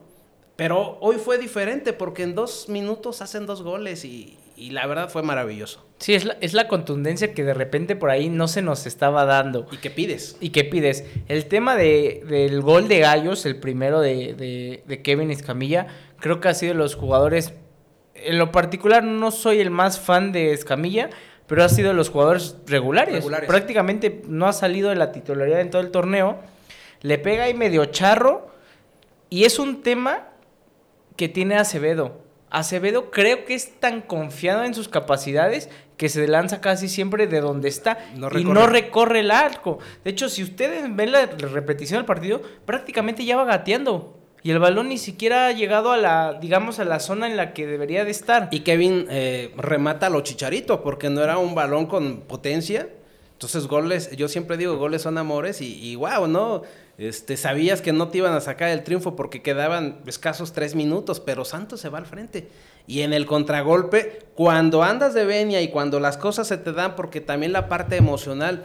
Pero hoy fue diferente porque en dos minutos hacen dos goles y, y la verdad fue maravilloso. Sí, es la, es la contundencia que de repente por ahí no se nos estaba dando. ¿Y qué pides? ¿Y qué pides? El tema de, del gol de Gallos, el primero de, de, de Kevin Escamilla, creo que ha sido de los jugadores. En lo particular, no soy el más fan de Escamilla, pero ha sido de los jugadores regulares. Regulares. Prácticamente no ha salido de la titularidad en todo el torneo. Le pega ahí medio charro. Y es un tema que tiene Acevedo. Acevedo creo que es tan confiado en sus capacidades que se lanza casi siempre de donde está No y no recorre el arco. De hecho, si ustedes ven la repetición del partido, prácticamente ya va gateando. Y el balón ni siquiera ha llegado a la, digamos, a la zona en la que debería de estar. Y Kevin eh, remata a lo chicharito porque no era un balón con potencia. Entonces goles, yo siempre digo, goles son amores y, y wow, ¿no? Este, sabías que no te iban a sacar el triunfo porque quedaban escasos tres minutos, pero Santos se va al frente. Y en el contragolpe, cuando andas de venia y cuando las cosas se te dan, porque también la parte emocional,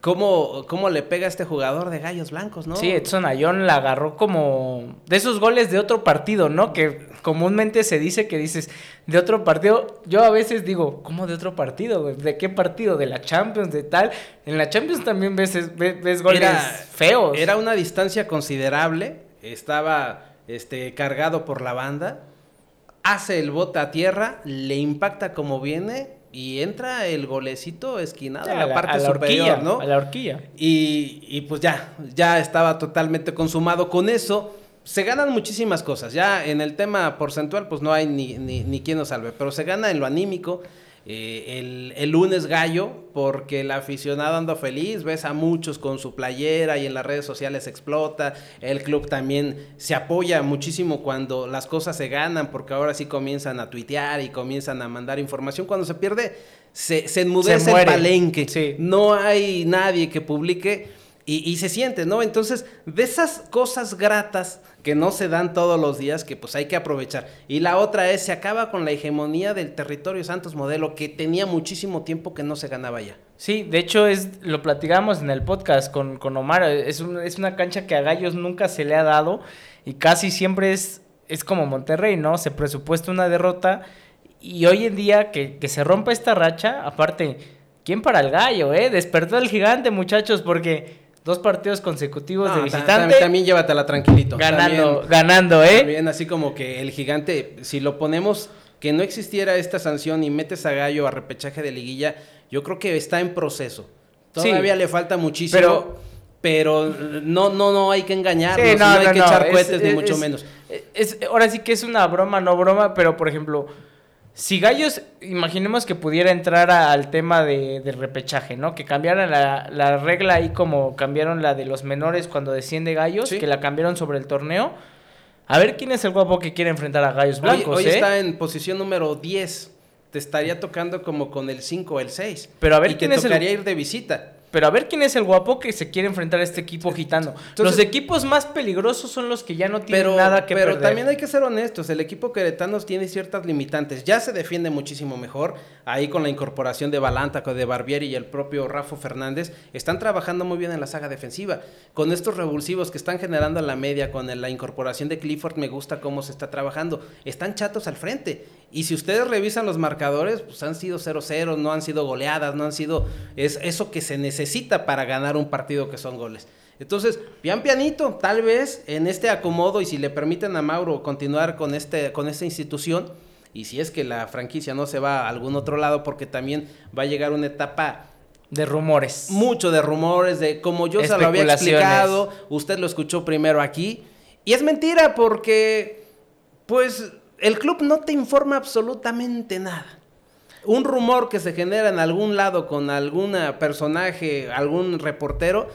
cómo, cómo le pega a este jugador de gallos blancos, ¿no? Sí, Edson Ayón la agarró como de esos goles de otro partido, ¿no? Que comúnmente se dice que dices de otro partido. Yo a veces digo, ¿cómo de otro partido? ¿De qué partido? ¿De la Champions? ¿De tal? En la Champions también ves, ves, ves goles Era- feos. Era una distancia considerable, estaba este, cargado por la banda, hace el bote a tierra, le impacta como viene y entra el golecito esquinado en a la parte a la superior, horquilla, ¿no? A la horquilla. Y, y pues ya, ya estaba totalmente consumado con eso. Se ganan muchísimas cosas. Ya en el tema porcentual, pues no hay ni, ni, ni quien nos salve. Pero se gana en lo anímico. Eh, el, el lunes gallo, porque el aficionado anda feliz, ves a muchos con su playera y en las redes sociales explota. El club también se apoya muchísimo cuando las cosas se ganan, porque ahora sí comienzan a tuitear y comienzan a mandar información. Cuando se pierde, se, se enmudece el palenque. Sí. No hay nadie que publique y, y se siente, ¿no? Entonces, de esas cosas gratas que no se dan todos los días, que pues hay que aprovechar. Y la otra es, se acaba con la hegemonía del territorio Santos Modelo, que tenía muchísimo tiempo que no se ganaba ya. Sí, de hecho es lo platicamos en el podcast con, con Omar. Es, un- es una cancha que a Gallos nunca se le ha dado y casi siempre es, es como Monterrey, ¿no? Se presupuesta una derrota y hoy en día que, que se rompa esta racha, aparte ¿quién para el gallo, eh? Despertó el gigante, muchachos, porque dos partidos consecutivos de No, visitante. También, también llévatela tranquilito. ganando, También- ganando, ¿eh? También así como que el gigante, si lo ponemos que no existiera esta sanción y metes a Gallo a repechaje de liguilla, yo creo que está en proceso. Sí. Todavía le falta muchísimo, Pero- pero, no, no, no hay que engañarnos, Sí, no, hay que echar es- cohetes ni mucho es- menos. es- ahora sí que es una broma, no broma, pero por ejemplo, si Gallos, imaginemos que pudiera entrar a- al tema de, del repechaje, ¿no? Que cambiaran la, la regla ahí como cambiaron la de los menores cuando desciende Gallos, Sí. que la cambiaron sobre el torneo. A ver quién es el guapo que quiere enfrentar a Gallos Hoy, Blancos, hoy ¿eh? está en posición número 10. Te estaría tocando como con el 5 o el 6. Pero a ver y quién te es el- ir de visita. Pero a ver quién es el guapo que se quiere enfrentar a este equipo gitano. los equipos más peligrosos son los que ya no tienen Pero, nada que pero perder. también hay que ser honestos, el equipo queretano tiene ciertas limitantes. Ya se defiende muchísimo mejor. Ahí con la incorporación de Balanta, de Barbieri y el propio Rafa Fernández, están trabajando muy bien en la saga defensiva. Con estos revulsivos que están generando en la media, con la incorporación de Clifford, me gusta cómo se está trabajando. Están chatos al frente. Y si ustedes revisan los marcadores, pues han sido 0-0, no han sido goleadas, no han sido es eso que se necesita para ganar un partido que son goles. Entonces, pian pianito, tal vez en este acomodo y si le permiten a Mauro continuar con este con esta institución y si es que la franquicia no se va a algún otro lado porque también va a llegar una etapa De rumores. mucho de rumores de como yo se lo había explicado, usted lo escuchó primero aquí y es mentira porque pues el club no te informa absolutamente nada. Un rumor que se genera en algún lado con algún personaje, algún reportero,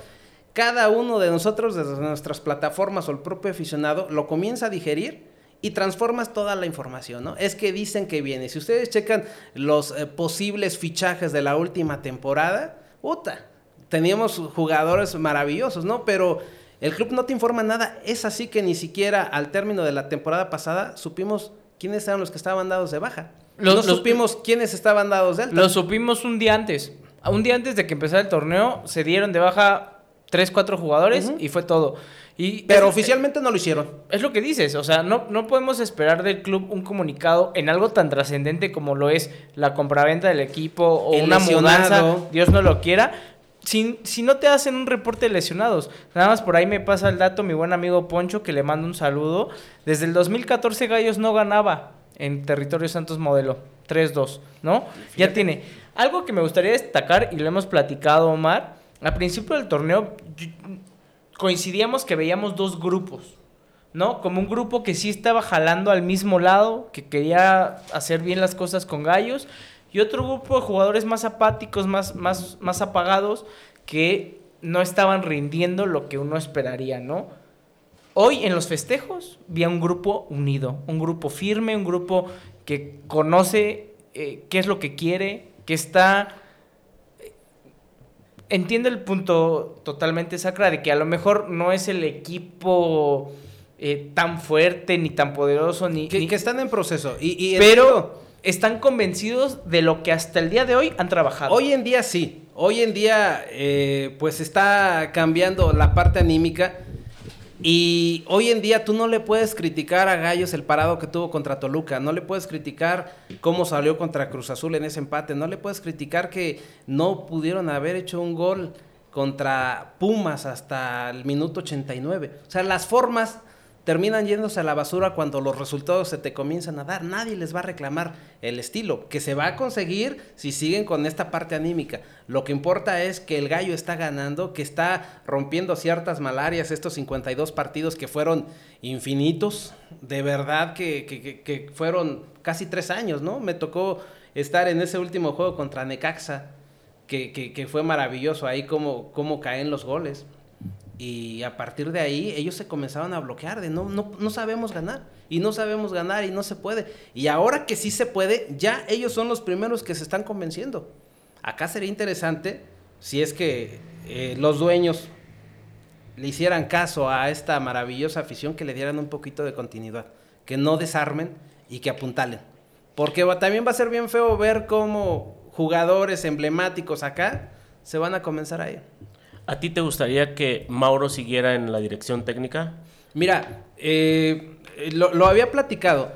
cada uno de nosotros desde nuestras plataformas o el propio aficionado lo comienza a digerir y transformas toda la información, ¿no? Es que dicen que viene. Si ustedes checan los eh, posibles fichajes de la última temporada, puta, teníamos jugadores maravillosos, ¿no? Pero el club no te informa nada. Es así que ni siquiera al término de la temporada pasada supimos quiénes eran los que estaban dados de baja. Los- no los- supimos quiénes estaban dados de alta. Lo supimos un día antes. Un día antes de que empezara el torneo, se dieron de baja 3, 4 jugadores y fue todo. Y Pero es- oficialmente no lo hicieron. Es lo que dices, o sea, no, no podemos esperar del club un comunicado en algo tan trascendente como lo es la compraventa del equipo o El una lesionado. mudanza, Dios no lo quiera, si, si no te hacen un reporte de lesionados. Nada más por ahí me pasa el dato mi buen amigo Poncho, que le mando un saludo. Desde el 2014 Gallos no ganaba en territorio Santos Modelo, 3-2, ¿no? Ya tiene. Algo que me gustaría destacar, y lo hemos platicado, Omar, al principio del torneo coincidíamos que veíamos dos grupos. ¿no? Como un grupo que sí estaba jalando al mismo lado, que quería hacer bien las cosas con gallos, y otro grupo de jugadores más apáticos, más, más, más apagados, que no estaban rindiendo lo que uno esperaría, ¿no? Hoy en los festejos vi a un grupo unido, un grupo firme, un grupo que conoce eh, qué es lo que quiere, que está entiendo el punto totalmente sacra de que a lo mejor no es el equipo eh, tan fuerte ni tan poderoso ni, Que, ni- que están en proceso. Y, y pero están convencidos de lo que hasta el día de hoy han trabajado. hoy en día sí. Hoy en día, eh, pues está cambiando la parte anímica. Y hoy en día tú no le puedes criticar a Gallos el parado que tuvo contra Toluca, no le puedes criticar cómo salió contra Cruz Azul en ese empate, no le puedes criticar que no pudieron haber hecho un gol contra Pumas hasta el minuto 89. O sea, las formas terminan yéndose a la basura cuando los resultados se te comienzan a dar. Nadie les va a reclamar el estilo, que se va a conseguir si siguen con esta parte anímica. Lo que importa es que el gallo está ganando, que está rompiendo ciertas malarias, estos 52 partidos que fueron infinitos, de verdad que, que- que- fueron casi tres años, ¿no? Me tocó estar en ese último juego contra Necaxa, que, que- fue maravilloso ahí cómo, cómo caen los goles. Y a partir de ahí ellos se comenzaron a bloquear de no, no, no sabemos ganar. Y no sabemos ganar y no se puede. Y ahora que sí se puede, ya ellos son los primeros que se están convenciendo. Acá sería interesante si es que eh, los dueños le hicieran caso a esta maravillosa afición que le dieran un poquito de continuidad. Que no desarmen y que apuntalen. Porque también va a ser bien feo ver cómo jugadores emblemáticos acá se van a comenzar a ir. ¿A ti te gustaría que Mauro siguiera en la dirección técnica? Mira, eh, lo, lo había platicado.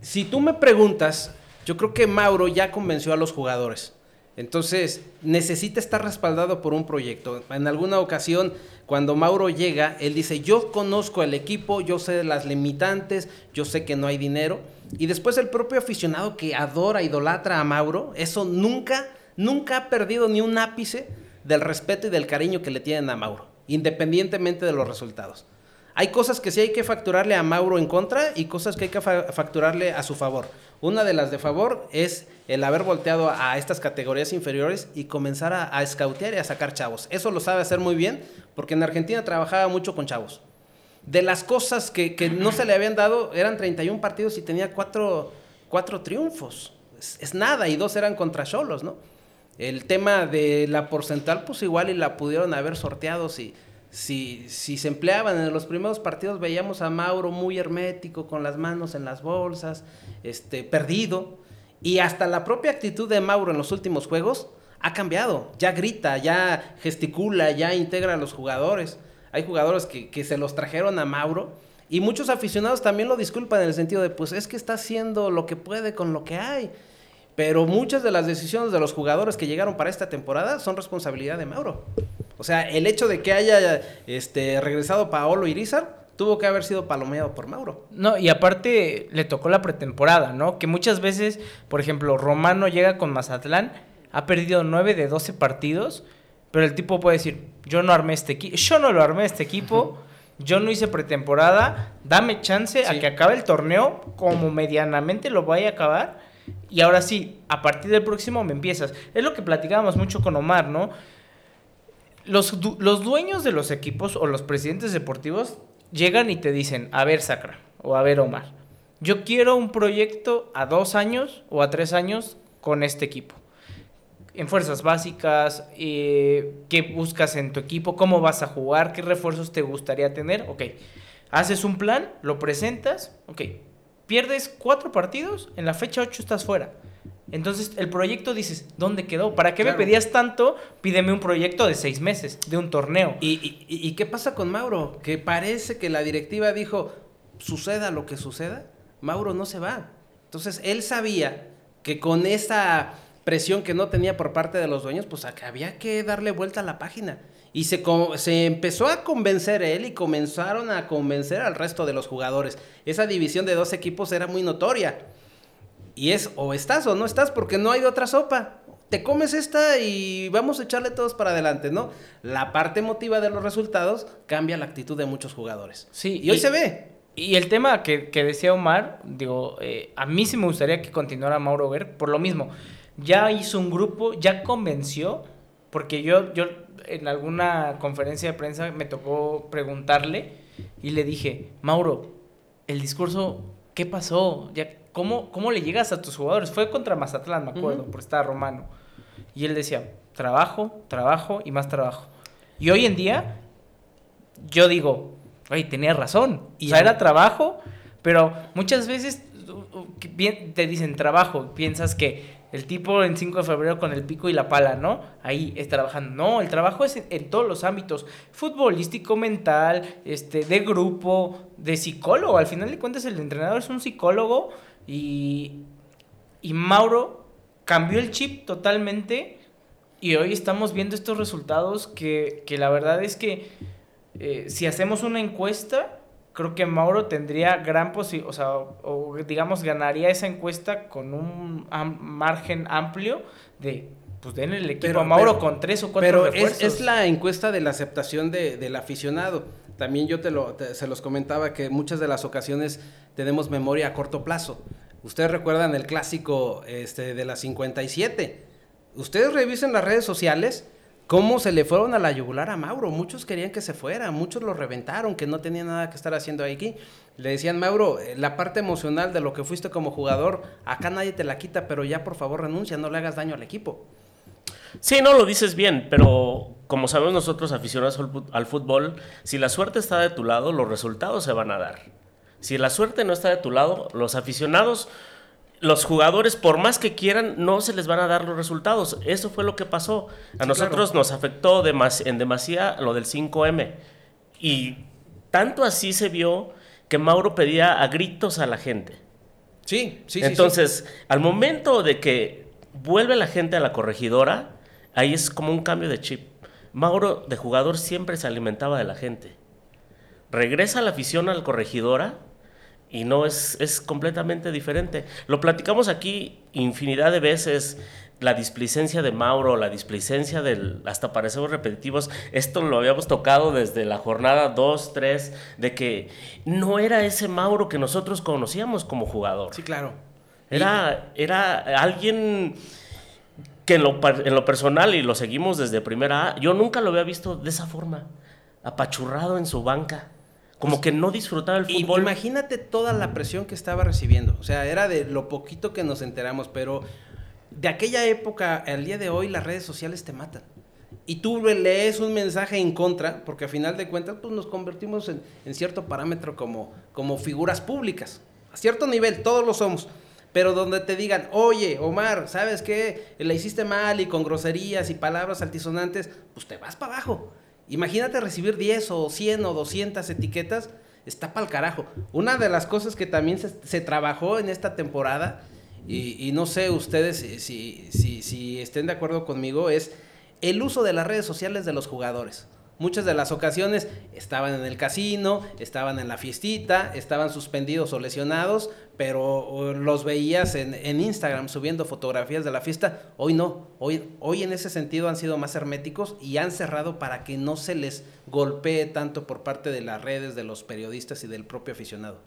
Si tú me preguntas, yo creo que Mauro ya convenció a los jugadores. Entonces, necesita estar respaldado por un proyecto. En alguna ocasión, cuando Mauro llega, él dice, yo conozco el equipo, yo sé las limitantes, yo sé que no hay dinero. Y después el propio aficionado que adora, idolatra a Mauro, eso nunca, nunca ha perdido ni un ápice del respeto y del cariño que le tienen a Mauro, independientemente de los resultados. Hay cosas que sí hay que facturarle a Mauro en contra y cosas que hay que facturarle a su favor. Una de las de favor es el haber volteado a estas categorías inferiores y comenzar a, a escautear y a sacar chavos. Eso lo sabe hacer muy bien porque en Argentina trabajaba mucho con chavos. De las cosas que, no se le habían dado, eran 31 partidos y tenía cuatro, triunfos. Es, nada, y dos eran contra Cholos, ¿no? El tema de la porcentual, pues igual y la pudieron haber sorteado si si, si se empleaban en los primeros partidos, veíamos a Mauro muy hermético, con las manos en las bolsas, este, perdido. Y hasta la propia actitud de Mauro en los últimos juegos ha cambiado. Ya grita, ya gesticula, ya integra a los jugadores. Hay jugadores que, que se los trajeron a Mauro. Y muchos aficionados también lo disculpan en el sentido de, pues es que está haciendo lo que puede con lo que hay. Pero muchas de las decisiones de los jugadores que llegaron para esta temporada son responsabilidad de Mauro. O sea, el hecho de que haya este, regresado Paolo Irizar tuvo que haber sido palomeado por Mauro. No, y aparte le tocó la pretemporada, ¿no? Que muchas veces, por ejemplo, Romano llega con Mazatlán, ha perdido 9 de 12 partidos, pero el tipo puede decir, yo no armé este equipo, yo no lo armé este equipo, yo no hice pretemporada, dame chance a que acabe el torneo como medianamente lo vaya a acabar. Y ahora sí, a partir del próximo me empiezas. Es lo que platicábamos mucho con Omar, ¿no? los, dueños de los equipos o los presidentes deportivos llegan y te dicen, a ver, Sacra, o a ver, Omar, yo quiero un proyecto a dos años o a tres años con este equipo. En fuerzas básicas, eh, qué buscas en tu equipo, cómo vas a jugar, qué refuerzos te gustaría tener. Ok, haces un plan, lo presentas, ok, pierdes cuatro partidos, en la fecha 8 estás fuera. Entonces el proyecto dices, ¿dónde quedó? ¿Para qué me pedías tanto? Pídeme un proyecto de seis meses, de un torneo. ¿Y, qué pasa con Mauro? Que parece que la directiva dijo, suceda lo que suceda, Mauro no se va. Entonces él sabía que con esa presión que no tenía por parte de los dueños, pues había que darle vuelta a la página. Y se, se empezó a convencer él y comenzaron a convencer al resto de los jugadores. Esa división de dos equipos era muy notoria. Y es o estás o no estás porque no hay de otra sopa. Te comes esta y vamos a echarle todos para adelante, ¿no? La parte emotiva de los resultados cambia la actitud de muchos jugadores. Sí. Y, hoy se ve. Y el tema que, decía Omar, digo, eh, a mí sí me gustaría que continuara Mauro Ver por lo mismo. Ya hizo un grupo, ya convenció, porque yo, yo en alguna conferencia de prensa me tocó preguntarle y le dije, Mauro, el discurso, ¿qué pasó? Ya ¿cómo, ¿cómo le llegas a tus jugadores? Fue contra Mazatlán, me acuerdo, por estar Romano. Y él decía, trabajo, trabajo y más trabajo. Y hoy en día, yo digo, oye, tenía razón. Y o sea, era trabajo, pero muchas veces te dicen trabajo, piensas que el tipo en 5 de febrero con el pico y la pala, ¿no? Ahí está trabajando. No, el trabajo es en, todos los ámbitos, futbolístico, mental, este, de grupo, de psicólogo. Al final de cuentas el entrenador es un psicólogo y, y Mauro cambió el chip totalmente y hoy estamos viendo estos resultados que, que la verdad es que eh, si hacemos una encuesta, creo que Mauro tendría gran posibilidad, o sea, o, digamos ganaría esa encuesta con un margen amplio de pues den el equipo a Mauro con tres o cuatro pero Es, es la encuesta de la aceptación de, del aficionado. También yo te lo, se los comentaba que muchas de las ocasiones tenemos memoria a corto plazo. Ustedes recuerdan el clásico este, de la 57. Ustedes revisen las redes sociales cómo se le fueron a la yugular a Mauro. Muchos querían que se fuera, muchos lo reventaron, que no tenía nada que estar haciendo aquí. Le decían, Mauro, eh, la parte emocional de lo que fuiste como jugador, acá nadie te la quita, pero ya por favor renuncia, no le hagas daño al equipo. Sí, no lo dices bien, pero como sabemos nosotros aficionados al fútbol, si la suerte está de tu lado, los resultados se van a dar. Si la suerte no está de tu lado, los aficionados, los jugadores, por más que quieran, no se les van a dar los resultados. Eso fue lo que pasó. A nosotros nos afectó en demasía lo del 5M. Y tanto así se vio que Mauro pedía a gritos a la gente. Sí, sí, sí. Entonces, al momento de que vuelve la gente a la corregidora, ahí es como un cambio de chip. Mauro de jugador siempre se alimentaba de la gente. Regresa la afición al corregidora y no es, es completamente diferente. Lo platicamos aquí infinidad de veces la displicencia de Mauro, la displicencia del, hasta parecemos repetitivos, esto lo habíamos tocado desde la jornada 2, 3, de que no era ese Mauro que nosotros conocíamos como jugador. Sí, claro. Era, era alguien que en lo, en lo personal, y lo seguimos desde primera A, yo nunca lo había visto de esa forma, apachurrado en su banca. Como que no disfrutaba el fútbol. Imagínate toda la presión que estaba recibiendo. O sea, era de lo poquito que nos enteramos, pero de aquella época al día de hoy las redes sociales te matan. Y tú lees un mensaje en contra, porque a final de cuentas pues, nos convertimos en, en, cierto parámetro como, como figuras públicas. A cierto nivel, todos lo somos. Pero donde te digan, oye, Omar, ¿sabes qué? La hiciste mal y con groserías y palabras altisonantes, pues te vas para abajo. Imagínate recibir 10 o 100 o 200 etiquetas, está para el carajo. Una de las cosas que también se, se trabajó en esta temporada y, no sé ustedes si, si, si, estén de acuerdo conmigo, es el uso de las redes sociales de los jugadores. Muchas de las ocasiones estaban en el casino, estaban en la fiestita, estaban suspendidos o lesionados, pero los veías en, en, Instagram subiendo fotografías de la fiesta. Hoy no, hoy, hoy en ese sentido han sido más herméticos y han cerrado para que no se les golpee tanto por parte de las redes, de los periodistas y del propio aficionado.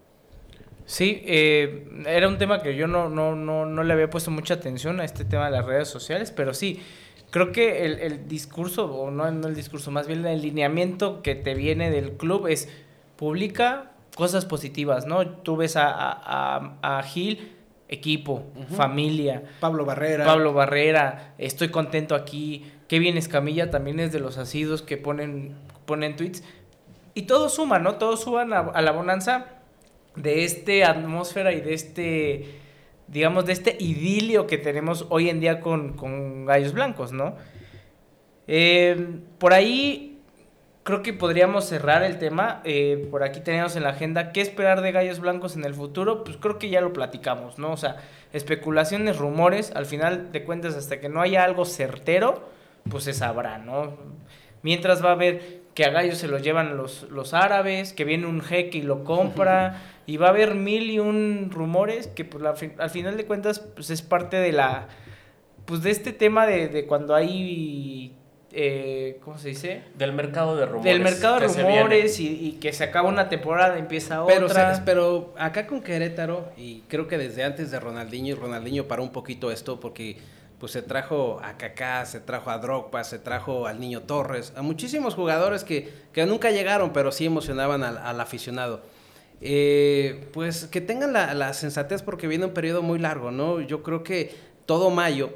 Sí, eh, era un tema que yo no, no, no, no, le había puesto mucha atención a este tema de las redes sociales, pero sí, creo que el, el discurso, o no, no, el discurso, más bien el lineamiento que te viene del club es publica cosas positivas, ¿no? Tú ves a, a, a Gil, equipo, uh -huh. familia. Pablo Barrera. Pablo Barrera, estoy contento aquí. Kevin Escamilla también es de los asidos que ponen, ponen tweets. Y todo suma, ¿no? Todos suban a, a la bonanza de esta atmósfera y de este, digamos, de este idilio que tenemos hoy en día con, con Gallos Blancos, ¿no? Eh, por ahí creo que podríamos cerrar el tema. Eh, por aquí tenemos en la agenda qué esperar de Gallos Blancos en el futuro. Pues creo que ya lo platicamos, ¿no? O sea, especulaciones, rumores, al final de cuentas, hasta que no haya algo certero, pues se sabrá, ¿no? Mientras va a haber que a Gallos se lo llevan los, los árabes, que viene un jeque y lo compra, y va a haber mil y un rumores que pues, la, al final de cuentas pues, es parte de la, pues de este tema de, de cuando hay, eh, ¿cómo se dice? Del mercado de rumores. Del mercado de rumores y, y, que se acaba una temporada, empieza otra. Pero, ¿sabes? pero acá con Querétaro, y creo que desde antes de Ronaldinho, y Ronaldinho paró un poquito esto porque pues se trajo a Kaká, se trajo a Drogba, se trajo al Niño Torres, a muchísimos jugadores que, que nunca llegaron, pero sí emocionaban al, al aficionado. Eh, pues que tengan la, sensatez porque viene un periodo muy largo, ¿no? Yo creo que todo mayo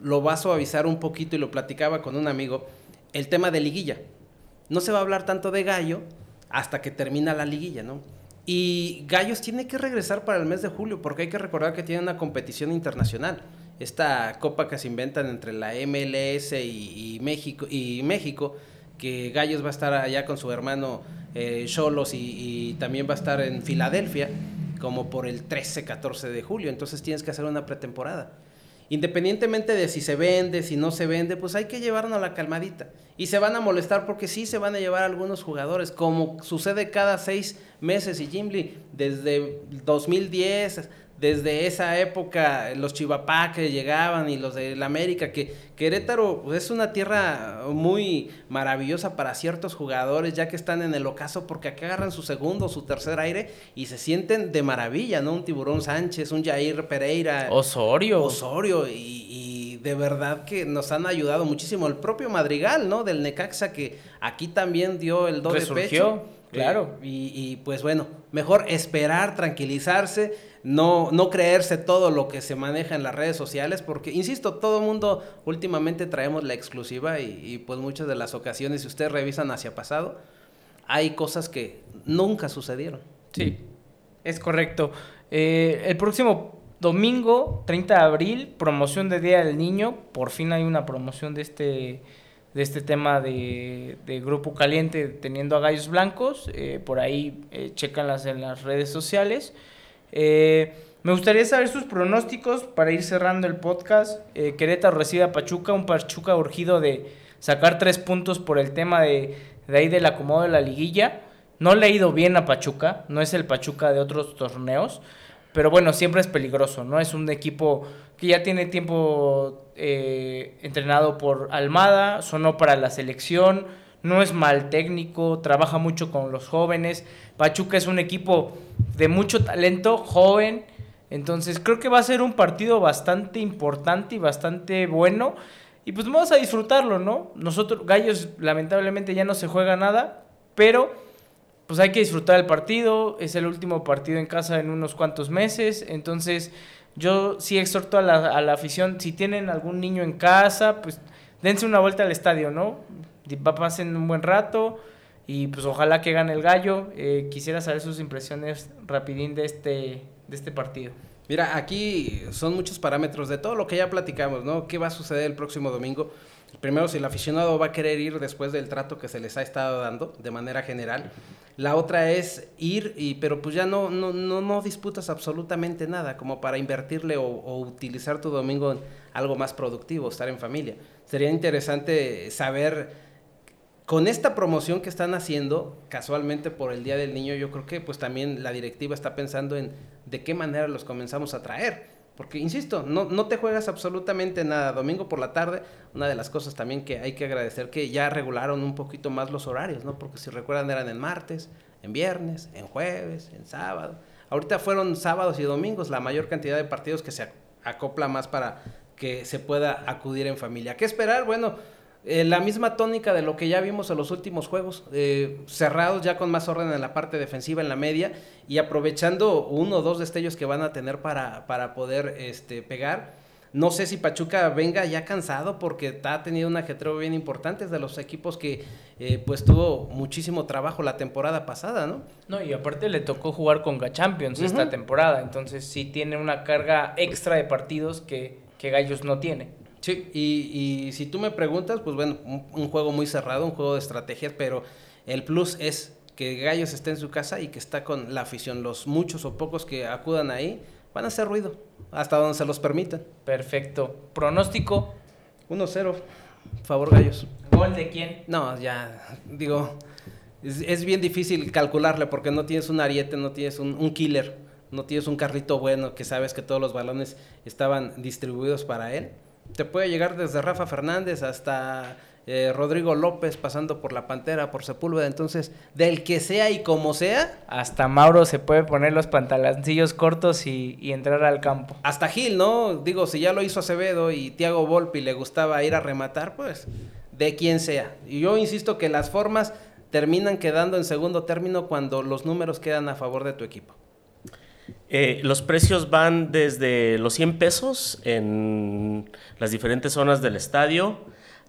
lo va a suavizar un poquito y lo platicaba con un amigo, el tema de liguilla. No se va a hablar tanto de Gallo hasta que termina la liguilla, ¿no? Y Gallos tiene que regresar para el mes de julio porque hay que recordar que tiene una competición internacional esta copa que se inventan entre la MLS y, y, México, y México, que Gallos va a estar allá con su hermano Cholos eh, y, y, también va a estar en Filadelfia, como por el 13-14 de julio. Entonces tienes que hacer una pretemporada. Independientemente de si se vende, si no se vende, pues hay que llevarnos a la calmadita. Y se van a molestar porque sí se van a llevar algunos jugadores, como sucede cada seis meses. Y Jim Lee, desde 2010 desde esa época los Chivapá que llegaban y los de la América, que Querétaro pues, es una tierra muy maravillosa para ciertos jugadores, ya que están en el ocaso, porque acá agarran su segundo su tercer aire y se sienten de maravilla, ¿no? Un Tiburón Sánchez, un Jair Pereira. Osorio. Osorio, y, y de verdad que nos han ayudado muchísimo. El propio Madrigal, ¿no? Del Necaxa, que aquí también dio el doble Resurgió, pecho. Claro. Y, y pues bueno, mejor esperar, tranquilizarse no, no creerse todo lo que se maneja en las redes sociales, porque, insisto, todo el mundo últimamente traemos la exclusiva y, pues muchas de las ocasiones, si ustedes revisan hacia pasado, hay cosas que nunca sucedieron. Sí, es correcto. Eh, el próximo domingo, 30 de abril, promoción de Día del Niño, por fin hay una promoción de este de este tema de, de, Grupo Caliente teniendo a Gallos Blancos. Eh, por ahí eh, en las redes sociales. Eh, Me gustaría saber sus pronósticos para ir cerrando el podcast. Eh, Querétaro recibe a Pachuca, un Pachuca urgido de sacar tres puntos por el tema de, de ahí del acomodo de la liguilla. No le ha ido bien a Pachuca, no es el Pachuca de otros torneos, pero bueno, siempre es peligroso, ¿no? Es un equipo que ya tiene tiempo eh, entrenado por Almada, sonó para la selección, no es mal técnico, trabaja mucho con los jóvenes. Pachuca es un equipo de mucho talento, joven, entonces creo que va a ser un partido bastante importante y bastante bueno. Y pues vamos a disfrutarlo, ¿no? Nosotros, Gallos, lamentablemente ya no se juega nada, pero pues hay que disfrutar el partido. Es el último partido en casa en unos cuantos meses. Entonces, yo sí exhorto a la, a la afición, si tienen algún niño en casa, pues dense una vuelta al estadio, ¿no? Pasen un buen rato y pues ojalá que gane el gallo. Eh, quisiera saber sus impresiones rapidín de este, de este partido. Mira, aquí son muchos parámetros de todo lo que ya platicamos, ¿no? ¿Qué va a suceder el próximo domingo? Primero, si el aficionado va a querer ir después del trato que se les ha estado dando de manera general. La otra es ir, y, pero pues ya no, no, no, no disputas absolutamente nada como para invertirle o, o utilizar tu domingo en algo más productivo, estar en familia. Sería interesante saber con esta promoción que están haciendo, casualmente por el Día del Niño, yo creo que pues también la directiva está pensando en de qué manera los comenzamos a traer. Porque, insisto, no, no te juegas absolutamente nada. Domingo por la tarde, una de las cosas también que hay que agradecer que ya regularon un poquito más los horarios, ¿no? Porque si recuerdan eran en martes, en viernes, en jueves, en sábado. Ahorita fueron sábados y domingos la mayor cantidad de partidos que se acopla más para que se pueda acudir en familia. ¿Qué esperar? Bueno, eh, la misma tónica de lo que ya vimos en los últimos juegos, eh, cerrados ya con más orden en la parte defensiva, en la media, y aprovechando uno o dos destellos que van a tener para, para poder este, pegar. No sé si Pachuca venga ya cansado porque ha tenido un ajetreo bien importante, es de los equipos que eh, pues tuvo muchísimo trabajo la temporada pasada, ¿no? No, y aparte le tocó jugar con Champions uh -huh. esta temporada, entonces sí tiene una carga extra de partidos que, que Gallos no tiene. Sí, y, y, si tú me preguntas, pues bueno, un, un, juego muy cerrado, un juego de estrategias, pero el plus es que Gallos esté en su casa y que está con la afición. Los muchos o pocos que acudan ahí van a hacer ruido, hasta donde se los permitan. Perfecto. ¿Pronóstico? 1-0, favor Gallos. ¿Gol de quién? No, ya, digo, es, es, bien difícil calcularle porque no tienes un ariete, no tienes un, un killer, no tienes un carrito bueno que sabes que todos los balones estaban distribuidos para él te puede llegar desde Rafa Fernández hasta eh, Rodrigo López pasando por la Pantera, por Sepúlveda, entonces del que sea y como sea. Hasta Mauro se puede poner los pantaloncillos cortos y, y, entrar al campo. Hasta Gil, ¿no? Digo, si ya lo hizo Acevedo y Tiago Volpi le gustaba ir a rematar, pues de quien sea. Y yo insisto que las formas terminan quedando en segundo término cuando los números quedan a favor de tu equipo. Eh, los precios van desde los 100 pesos en las diferentes zonas del estadio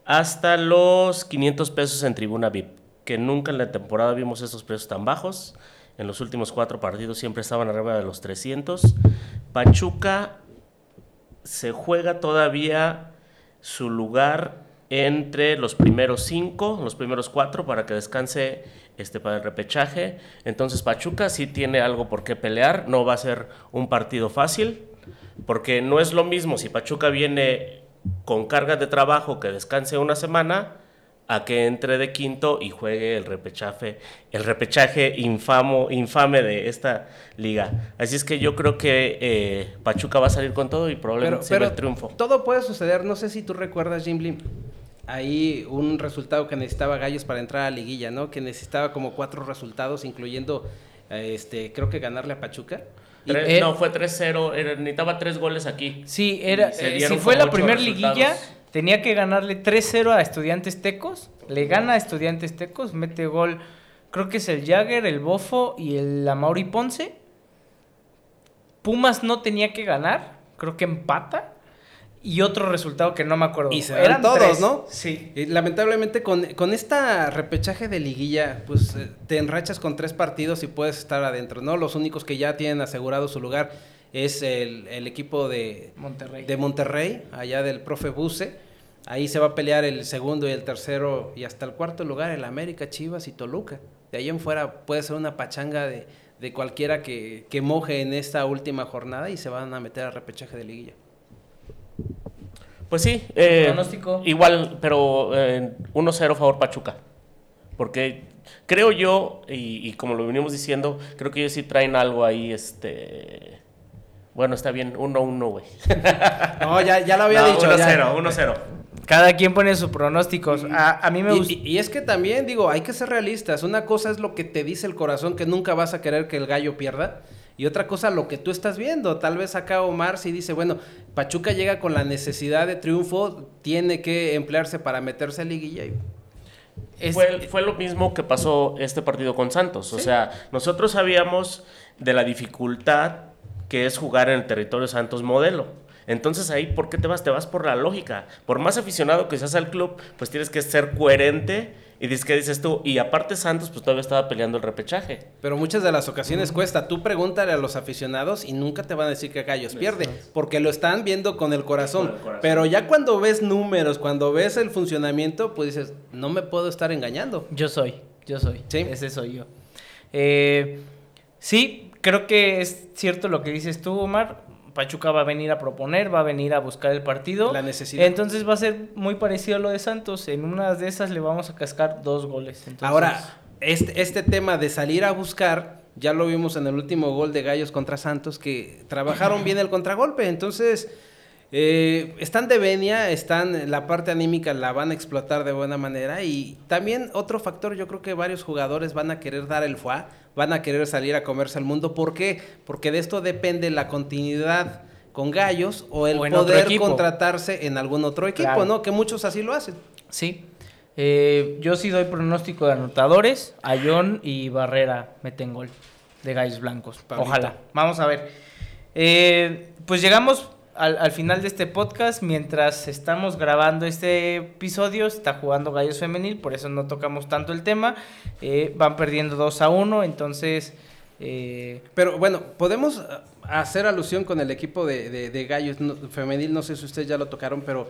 hasta los 500 pesos en tribuna VIP, que nunca en la temporada vimos esos precios tan bajos. En los últimos cuatro partidos siempre estaban arriba de los 300. Pachuca se juega todavía su lugar entre los primeros cinco, los primeros cuatro, para que descanse este, para el repechaje. Entonces Pachuca sí tiene algo por qué pelear, no va a ser un partido fácil, porque no es lo mismo si Pachuca viene con carga de trabajo que descanse una semana a que entre de quinto y juegue el repechaje, el repechaje infamo, infame de esta liga. Así es que yo creo que eh, Pachuca va a salir con todo y probablemente pero, pero el triunfo. Todo puede suceder, no sé si tú recuerdas, Jim Blim, ahí un resultado que necesitaba Gallos para entrar a la liguilla, ¿no? Que necesitaba como cuatro resultados, incluyendo, este, creo que ganarle a Pachuca. Tres, eh, no, fue 3-0, necesitaba tres goles aquí. Sí, era, eh, si fue la primera liguilla, tenía que ganarle 3-0 a Estudiantes Tecos, le gana a Estudiantes Tecos, mete gol, creo que es el Jagger, el Bofo y el Amauri Ponce. Pumas no tenía que ganar, creo que empata y otro resultado que no me acuerdo. Y se eran todos, tres. ¿no? Sí. Y lamentablemente con, con esta repechaje de liguilla, pues eh, te enrachas con tres partidos y puedes estar adentro, ¿no? Los únicos que ya tienen asegurado su lugar es el, el equipo de Monterrey. de Monterrey, allá del profe Buse. Ahí se va a pelear el segundo y el tercero y hasta el cuarto lugar, el América, Chivas y Toluca. De ahí en fuera puede ser una pachanga de, de cualquiera que, que moje en esta última jornada y se van a meter a repechaje de liguilla. Pues sí, eh, Pronóstico. igual, pero eh, 1-0 favor Pachuca. Porque creo yo, y, y como lo venimos diciendo, creo que ellos sí traen algo ahí, este... Bueno, está bien, 1-1, güey. No, ya, ya lo había No, dicho. ya. 1-0, 1-0. Cada quien pone sus pronósticos. A, a mí me Y, gusta. y- y es que también, digo, hay que ser realistas. Una cosa es lo que te dice el corazón, que nunca vas a querer que el gallo pierda. Y otra cosa, lo que tú estás viendo. Tal vez acá Omar sí dice, bueno, Pachuca llega con la necesidad de triunfo, tiene que emplearse para meterse a liguilla. y- Es- Fue, fue lo mismo que pasó este partido con Santos. O sea, nosotros sabíamos de la dificultad que es jugar en el territorio Santos modelo. Entonces ahí, ¿por qué te vas? Te vas por la lógica. Por más aficionado que seas al club, pues tienes que ser coherente. Y dices, ¿qué dices tú? Y aparte Santos, pues todavía estaba peleando el repechaje. Pero muchas de las ocasiones cuesta. Tú pregúntale a los aficionados y nunca te van a decir que Gallos pierde, porque lo están viendo con el corazón. Con el corazón. Pero ya cuando ves números, cuando ves el funcionamiento, pues dices, no me puedo estar engañando. Yo soy, yo soy. Sí. Ese soy yo. Eh, sí, creo que es cierto lo que dices tú, Omar. Pachuca va a venir a proponer, va a venir a buscar el partido. La necesidad. Entonces va a ser muy parecido a lo de Santos. En una de esas le vamos a cascar dos goles. Entonces, Ahora, este, este tema de salir a buscar, ya lo vimos en el último gol de Gallos contra Santos, que trabajaron bien el contragolpe. Entonces, eh, están de venia, están, la parte anímica la van a explotar de buena manera. Y también otro factor, yo creo que varios jugadores van a querer dar el fuá, van a querer salir a comerse al mundo. ¿Por qué? Porque de esto depende la continuidad con Gallos o el O poder contratarse en algún otro equipo, Claro. ¿no? Que muchos así lo hacen. Sí. Eh, yo sí doy pronóstico de anotadores. Ayón y Barrera meten gol de Gallos Blancos. Pablito. Ojalá. Vamos a ver. Eh, pues llegamos al, al final de este podcast. Mientras estamos grabando este episodio, está jugando Gallos Femenil, por eso no tocamos tanto el tema. Eh, van perdiendo 2 a 1, entonces... eh, Pero bueno, podemos eh, hacer alusión con el equipo de, de- de Gallos no- femenil, no sé si ustedes ya lo tocaron, pero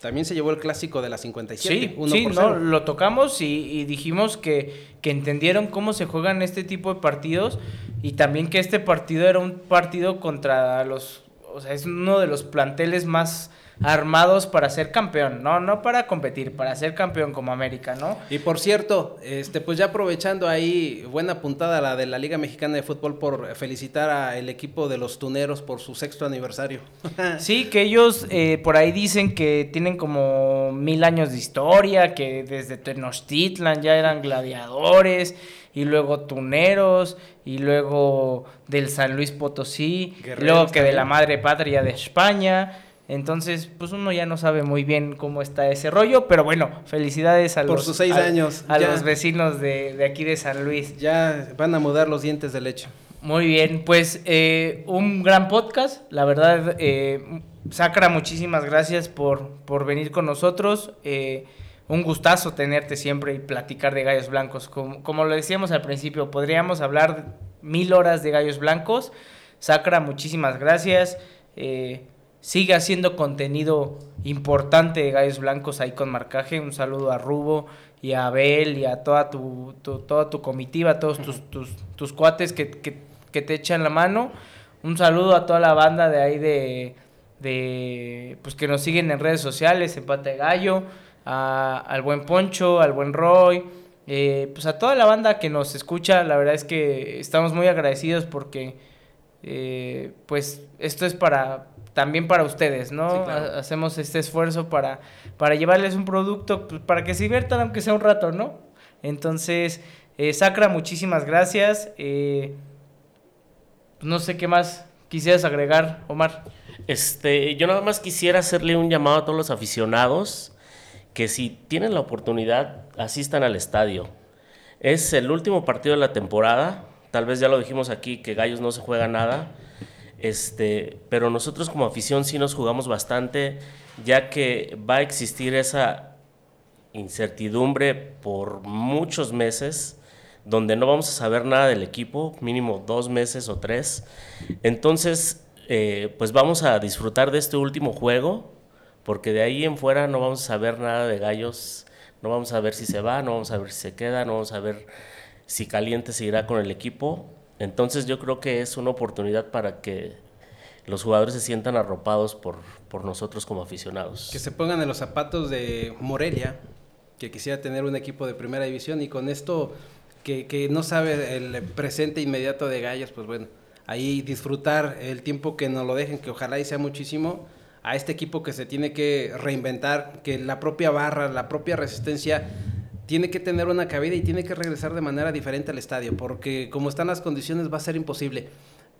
también se llevó el clásico de la 57. Sí, uno sí, por no, lo tocamos y, y dijimos que, que entendieron cómo se juegan este tipo de partidos y también que este partido era un partido contra los, o sea, es uno de los planteles más armados para ser campeón, no, no para competir, para ser campeón como América, ¿no? Y por cierto, este, pues ya aprovechando ahí, buena puntada la de la Liga Mexicana de Fútbol por felicitar al equipo de los Tuneros por su sexto aniversario. Sí, que ellos eh, por ahí dicen que tienen como mil años de historia, que desde Tenochtitlan ya eran gladiadores, y luego tuneros, y luego del San Luis Potosí, y luego que de la madre patria de España. Entonces, pues uno ya no sabe muy bien cómo está ese rollo, pero bueno, felicidades a Por los, sus seis a- años, a ya. los vecinos de, de aquí de San Luis. ya van a mudar los dientes de leche. Muy bien, pues eh, un gran podcast, la verdad, eh, Sacra, muchísimas gracias por, por venir con nosotros, eh, un gustazo tenerte siempre y platicar de gallos blancos, como, como lo decíamos al principio, podríamos hablar mil horas de gallos blancos, Sacra, muchísimas gracias, eh, sigue haciendo contenido importante de gallos blancos ahí con marcaje, un saludo a Rubo y a Abel y a toda tu, toda tu comitiva, todos tus, tus, tus cuates que, que, que te echan la mano. Un saludo a toda la banda de ahí de, de pues que nos siguen en redes sociales, Empate Gallo, a- al buen Poncho, al buen Roy, eh, pues a toda la banda que nos escucha, la verdad es que estamos muy agradecidos porque eh, pues esto es para también para ustedes, ¿no? Sí, claro. Ha- Hacemos este esfuerzo para, para llevarles un producto pues, para que se diviertan aunque sea un rato, ¿no? Entonces, eh, Sacra, muchísimas gracias. Eh, no sé qué más quisieras agregar, Omar. Este, yo nada más quisiera hacerle un llamado a todos los aficionados que si tienen la oportunidad, asistan al estadio. Es el último partido de la temporada. Tal vez ya lo dijimos aquí que Gallos no se juega nada. Este, pero nosotros como afición sí nos jugamos bastante, ya que va a existir esa incertidumbre por muchos meses, donde no vamos a saber nada del equipo, mínimo dos meses o tres. Entonces, eh, pues vamos a disfrutar de este último juego, porque de ahí en fuera no vamos a saber nada de gallos, no vamos a ver si se va, no vamos a ver si se queda, no vamos a ver si Caliente seguirá con el equipo. Entonces yo creo que es una oportunidad para que los jugadores se sientan arropados por, por nosotros como aficionados. Que se pongan en los zapatos de Morelia, que quisiera tener un equipo de primera división y con esto que, que no sabe el presente inmediato de Gallos, pues bueno, ahí disfrutar el tiempo que nos lo dejen, que ojalá y sea muchísimo a este equipo que se tiene que reinventar, que la propia barra, la propia resistencia tiene que tener una cabida y tiene que regresar de manera diferente al estadio, porque como están las condiciones va a ser imposible.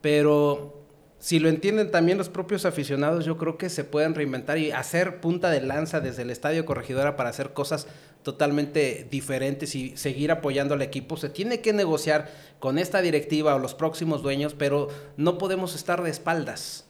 Pero si lo entienden también los propios aficionados, yo creo que se pueden reinventar y hacer punta de lanza desde el Estadio Corregidora para hacer cosas totalmente diferentes y seguir apoyando al equipo. Se tiene que negociar con esta directiva o los próximos dueños, pero no podemos estar de espaldas.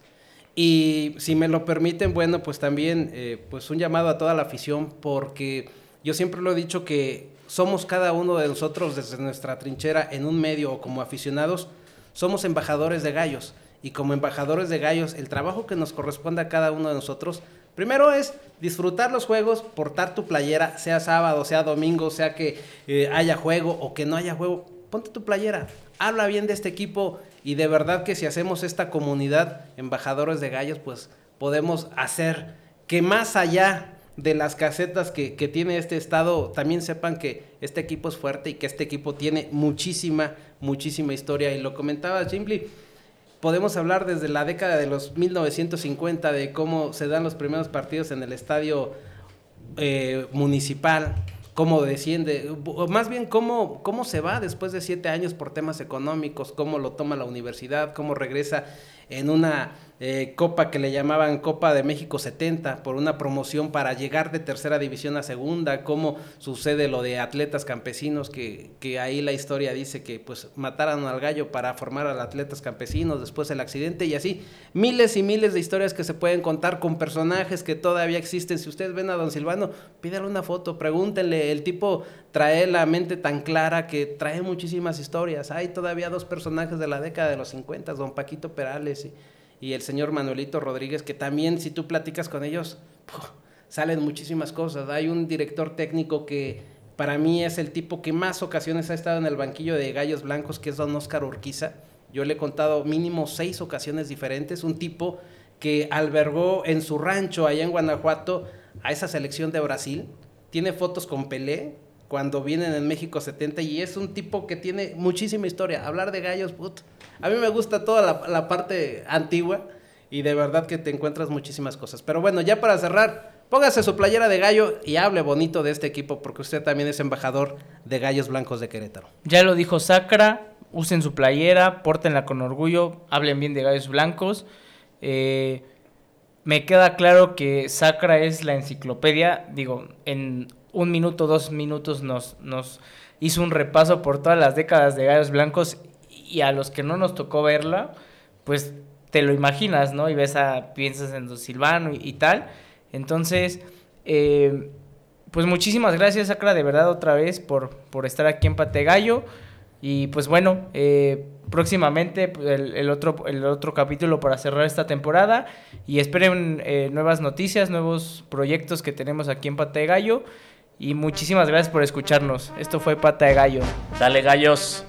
Y si me lo permiten, bueno, pues también eh, pues un llamado a toda la afición porque yo siempre lo he dicho que somos cada uno de nosotros desde nuestra trinchera en un medio o como aficionados, somos embajadores de gallos. Y como embajadores de gallos, el trabajo que nos corresponde a cada uno de nosotros, primero es disfrutar los juegos, portar tu playera, sea sábado, sea domingo, sea que eh, haya juego o que no haya juego, ponte tu playera, habla bien de este equipo y de verdad que si hacemos esta comunidad embajadores de gallos, pues podemos hacer que más allá de las casetas que, tiene este estado, también sepan que este equipo es fuerte y que este equipo tiene muchísima, muchísima historia. Y lo comentaba Jimly, podemos hablar desde la década de los 1950 de cómo se dan los primeros partidos en el estadio eh, municipal, cómo desciende, más bien cómo, cómo se va después de siete años por temas económicos, cómo lo toma la universidad, cómo regresa en una eh, copa que le llamaban Copa de México 70 por una promoción para llegar de tercera división a segunda, cómo sucede lo de atletas campesinos, que, que ahí la historia dice que pues mataron al gallo para formar a atletas campesinos, después el accidente y así, miles y miles de historias que se pueden contar con personajes que todavía existen. Si ustedes ven a don Silvano, pídale una foto, pregúntenle, el tipo trae la mente tan clara que trae muchísimas historias. Hay todavía dos personajes de la década de los 50, don Paquito Perales y y el señor Manuelito Rodríguez, que también si tú platicas con ellos, salen muchísimas cosas. Hay un director técnico que para mí es el tipo que más ocasiones ha estado en el banquillo de Gallos Blancos, que es don Oscar Urquiza. Yo le he contado mínimo seis ocasiones diferentes. Un tipo que albergó en su rancho allá en Guanajuato a esa selección de Brasil. Tiene fotos con Pelé cuando vienen en México 70 y es un tipo que tiene muchísima historia. Hablar de gallos, put, a mí me gusta toda la, parte antigua y de verdad que te encuentras muchísimas cosas. Pero bueno, ya para cerrar, póngase su playera de gallo y hable bonito de este equipo porque usted también es embajador de Gallos Blancos de Querétaro. Ya lo dijo Sacra, usen su playera, pórtenla con orgullo, hablen bien de Gallos Blancos. Eh, me queda claro que Sacra es la enciclopedia, digo, en un minuto, dos minutos nos, nos hizo un repaso por todas las décadas de Gallos Blancos y a los que no nos tocó verla, pues te lo imaginas, ¿no? Y ves a, piensas en Don Silvano y, tal. Entonces, eh, pues muchísimas gracias, Sacra, de verdad, otra vez por, por estar aquí en Pategallo. Y pues bueno, eh, próximamente pues, el, otro, el otro capítulo para cerrar esta temporada. Y esperen eh, nuevas noticias, nuevos proyectos que tenemos aquí en Pata de Gallo. Y muchísimas gracias por escucharnos. Esto fue Pata de Gallo. Dale, gallos.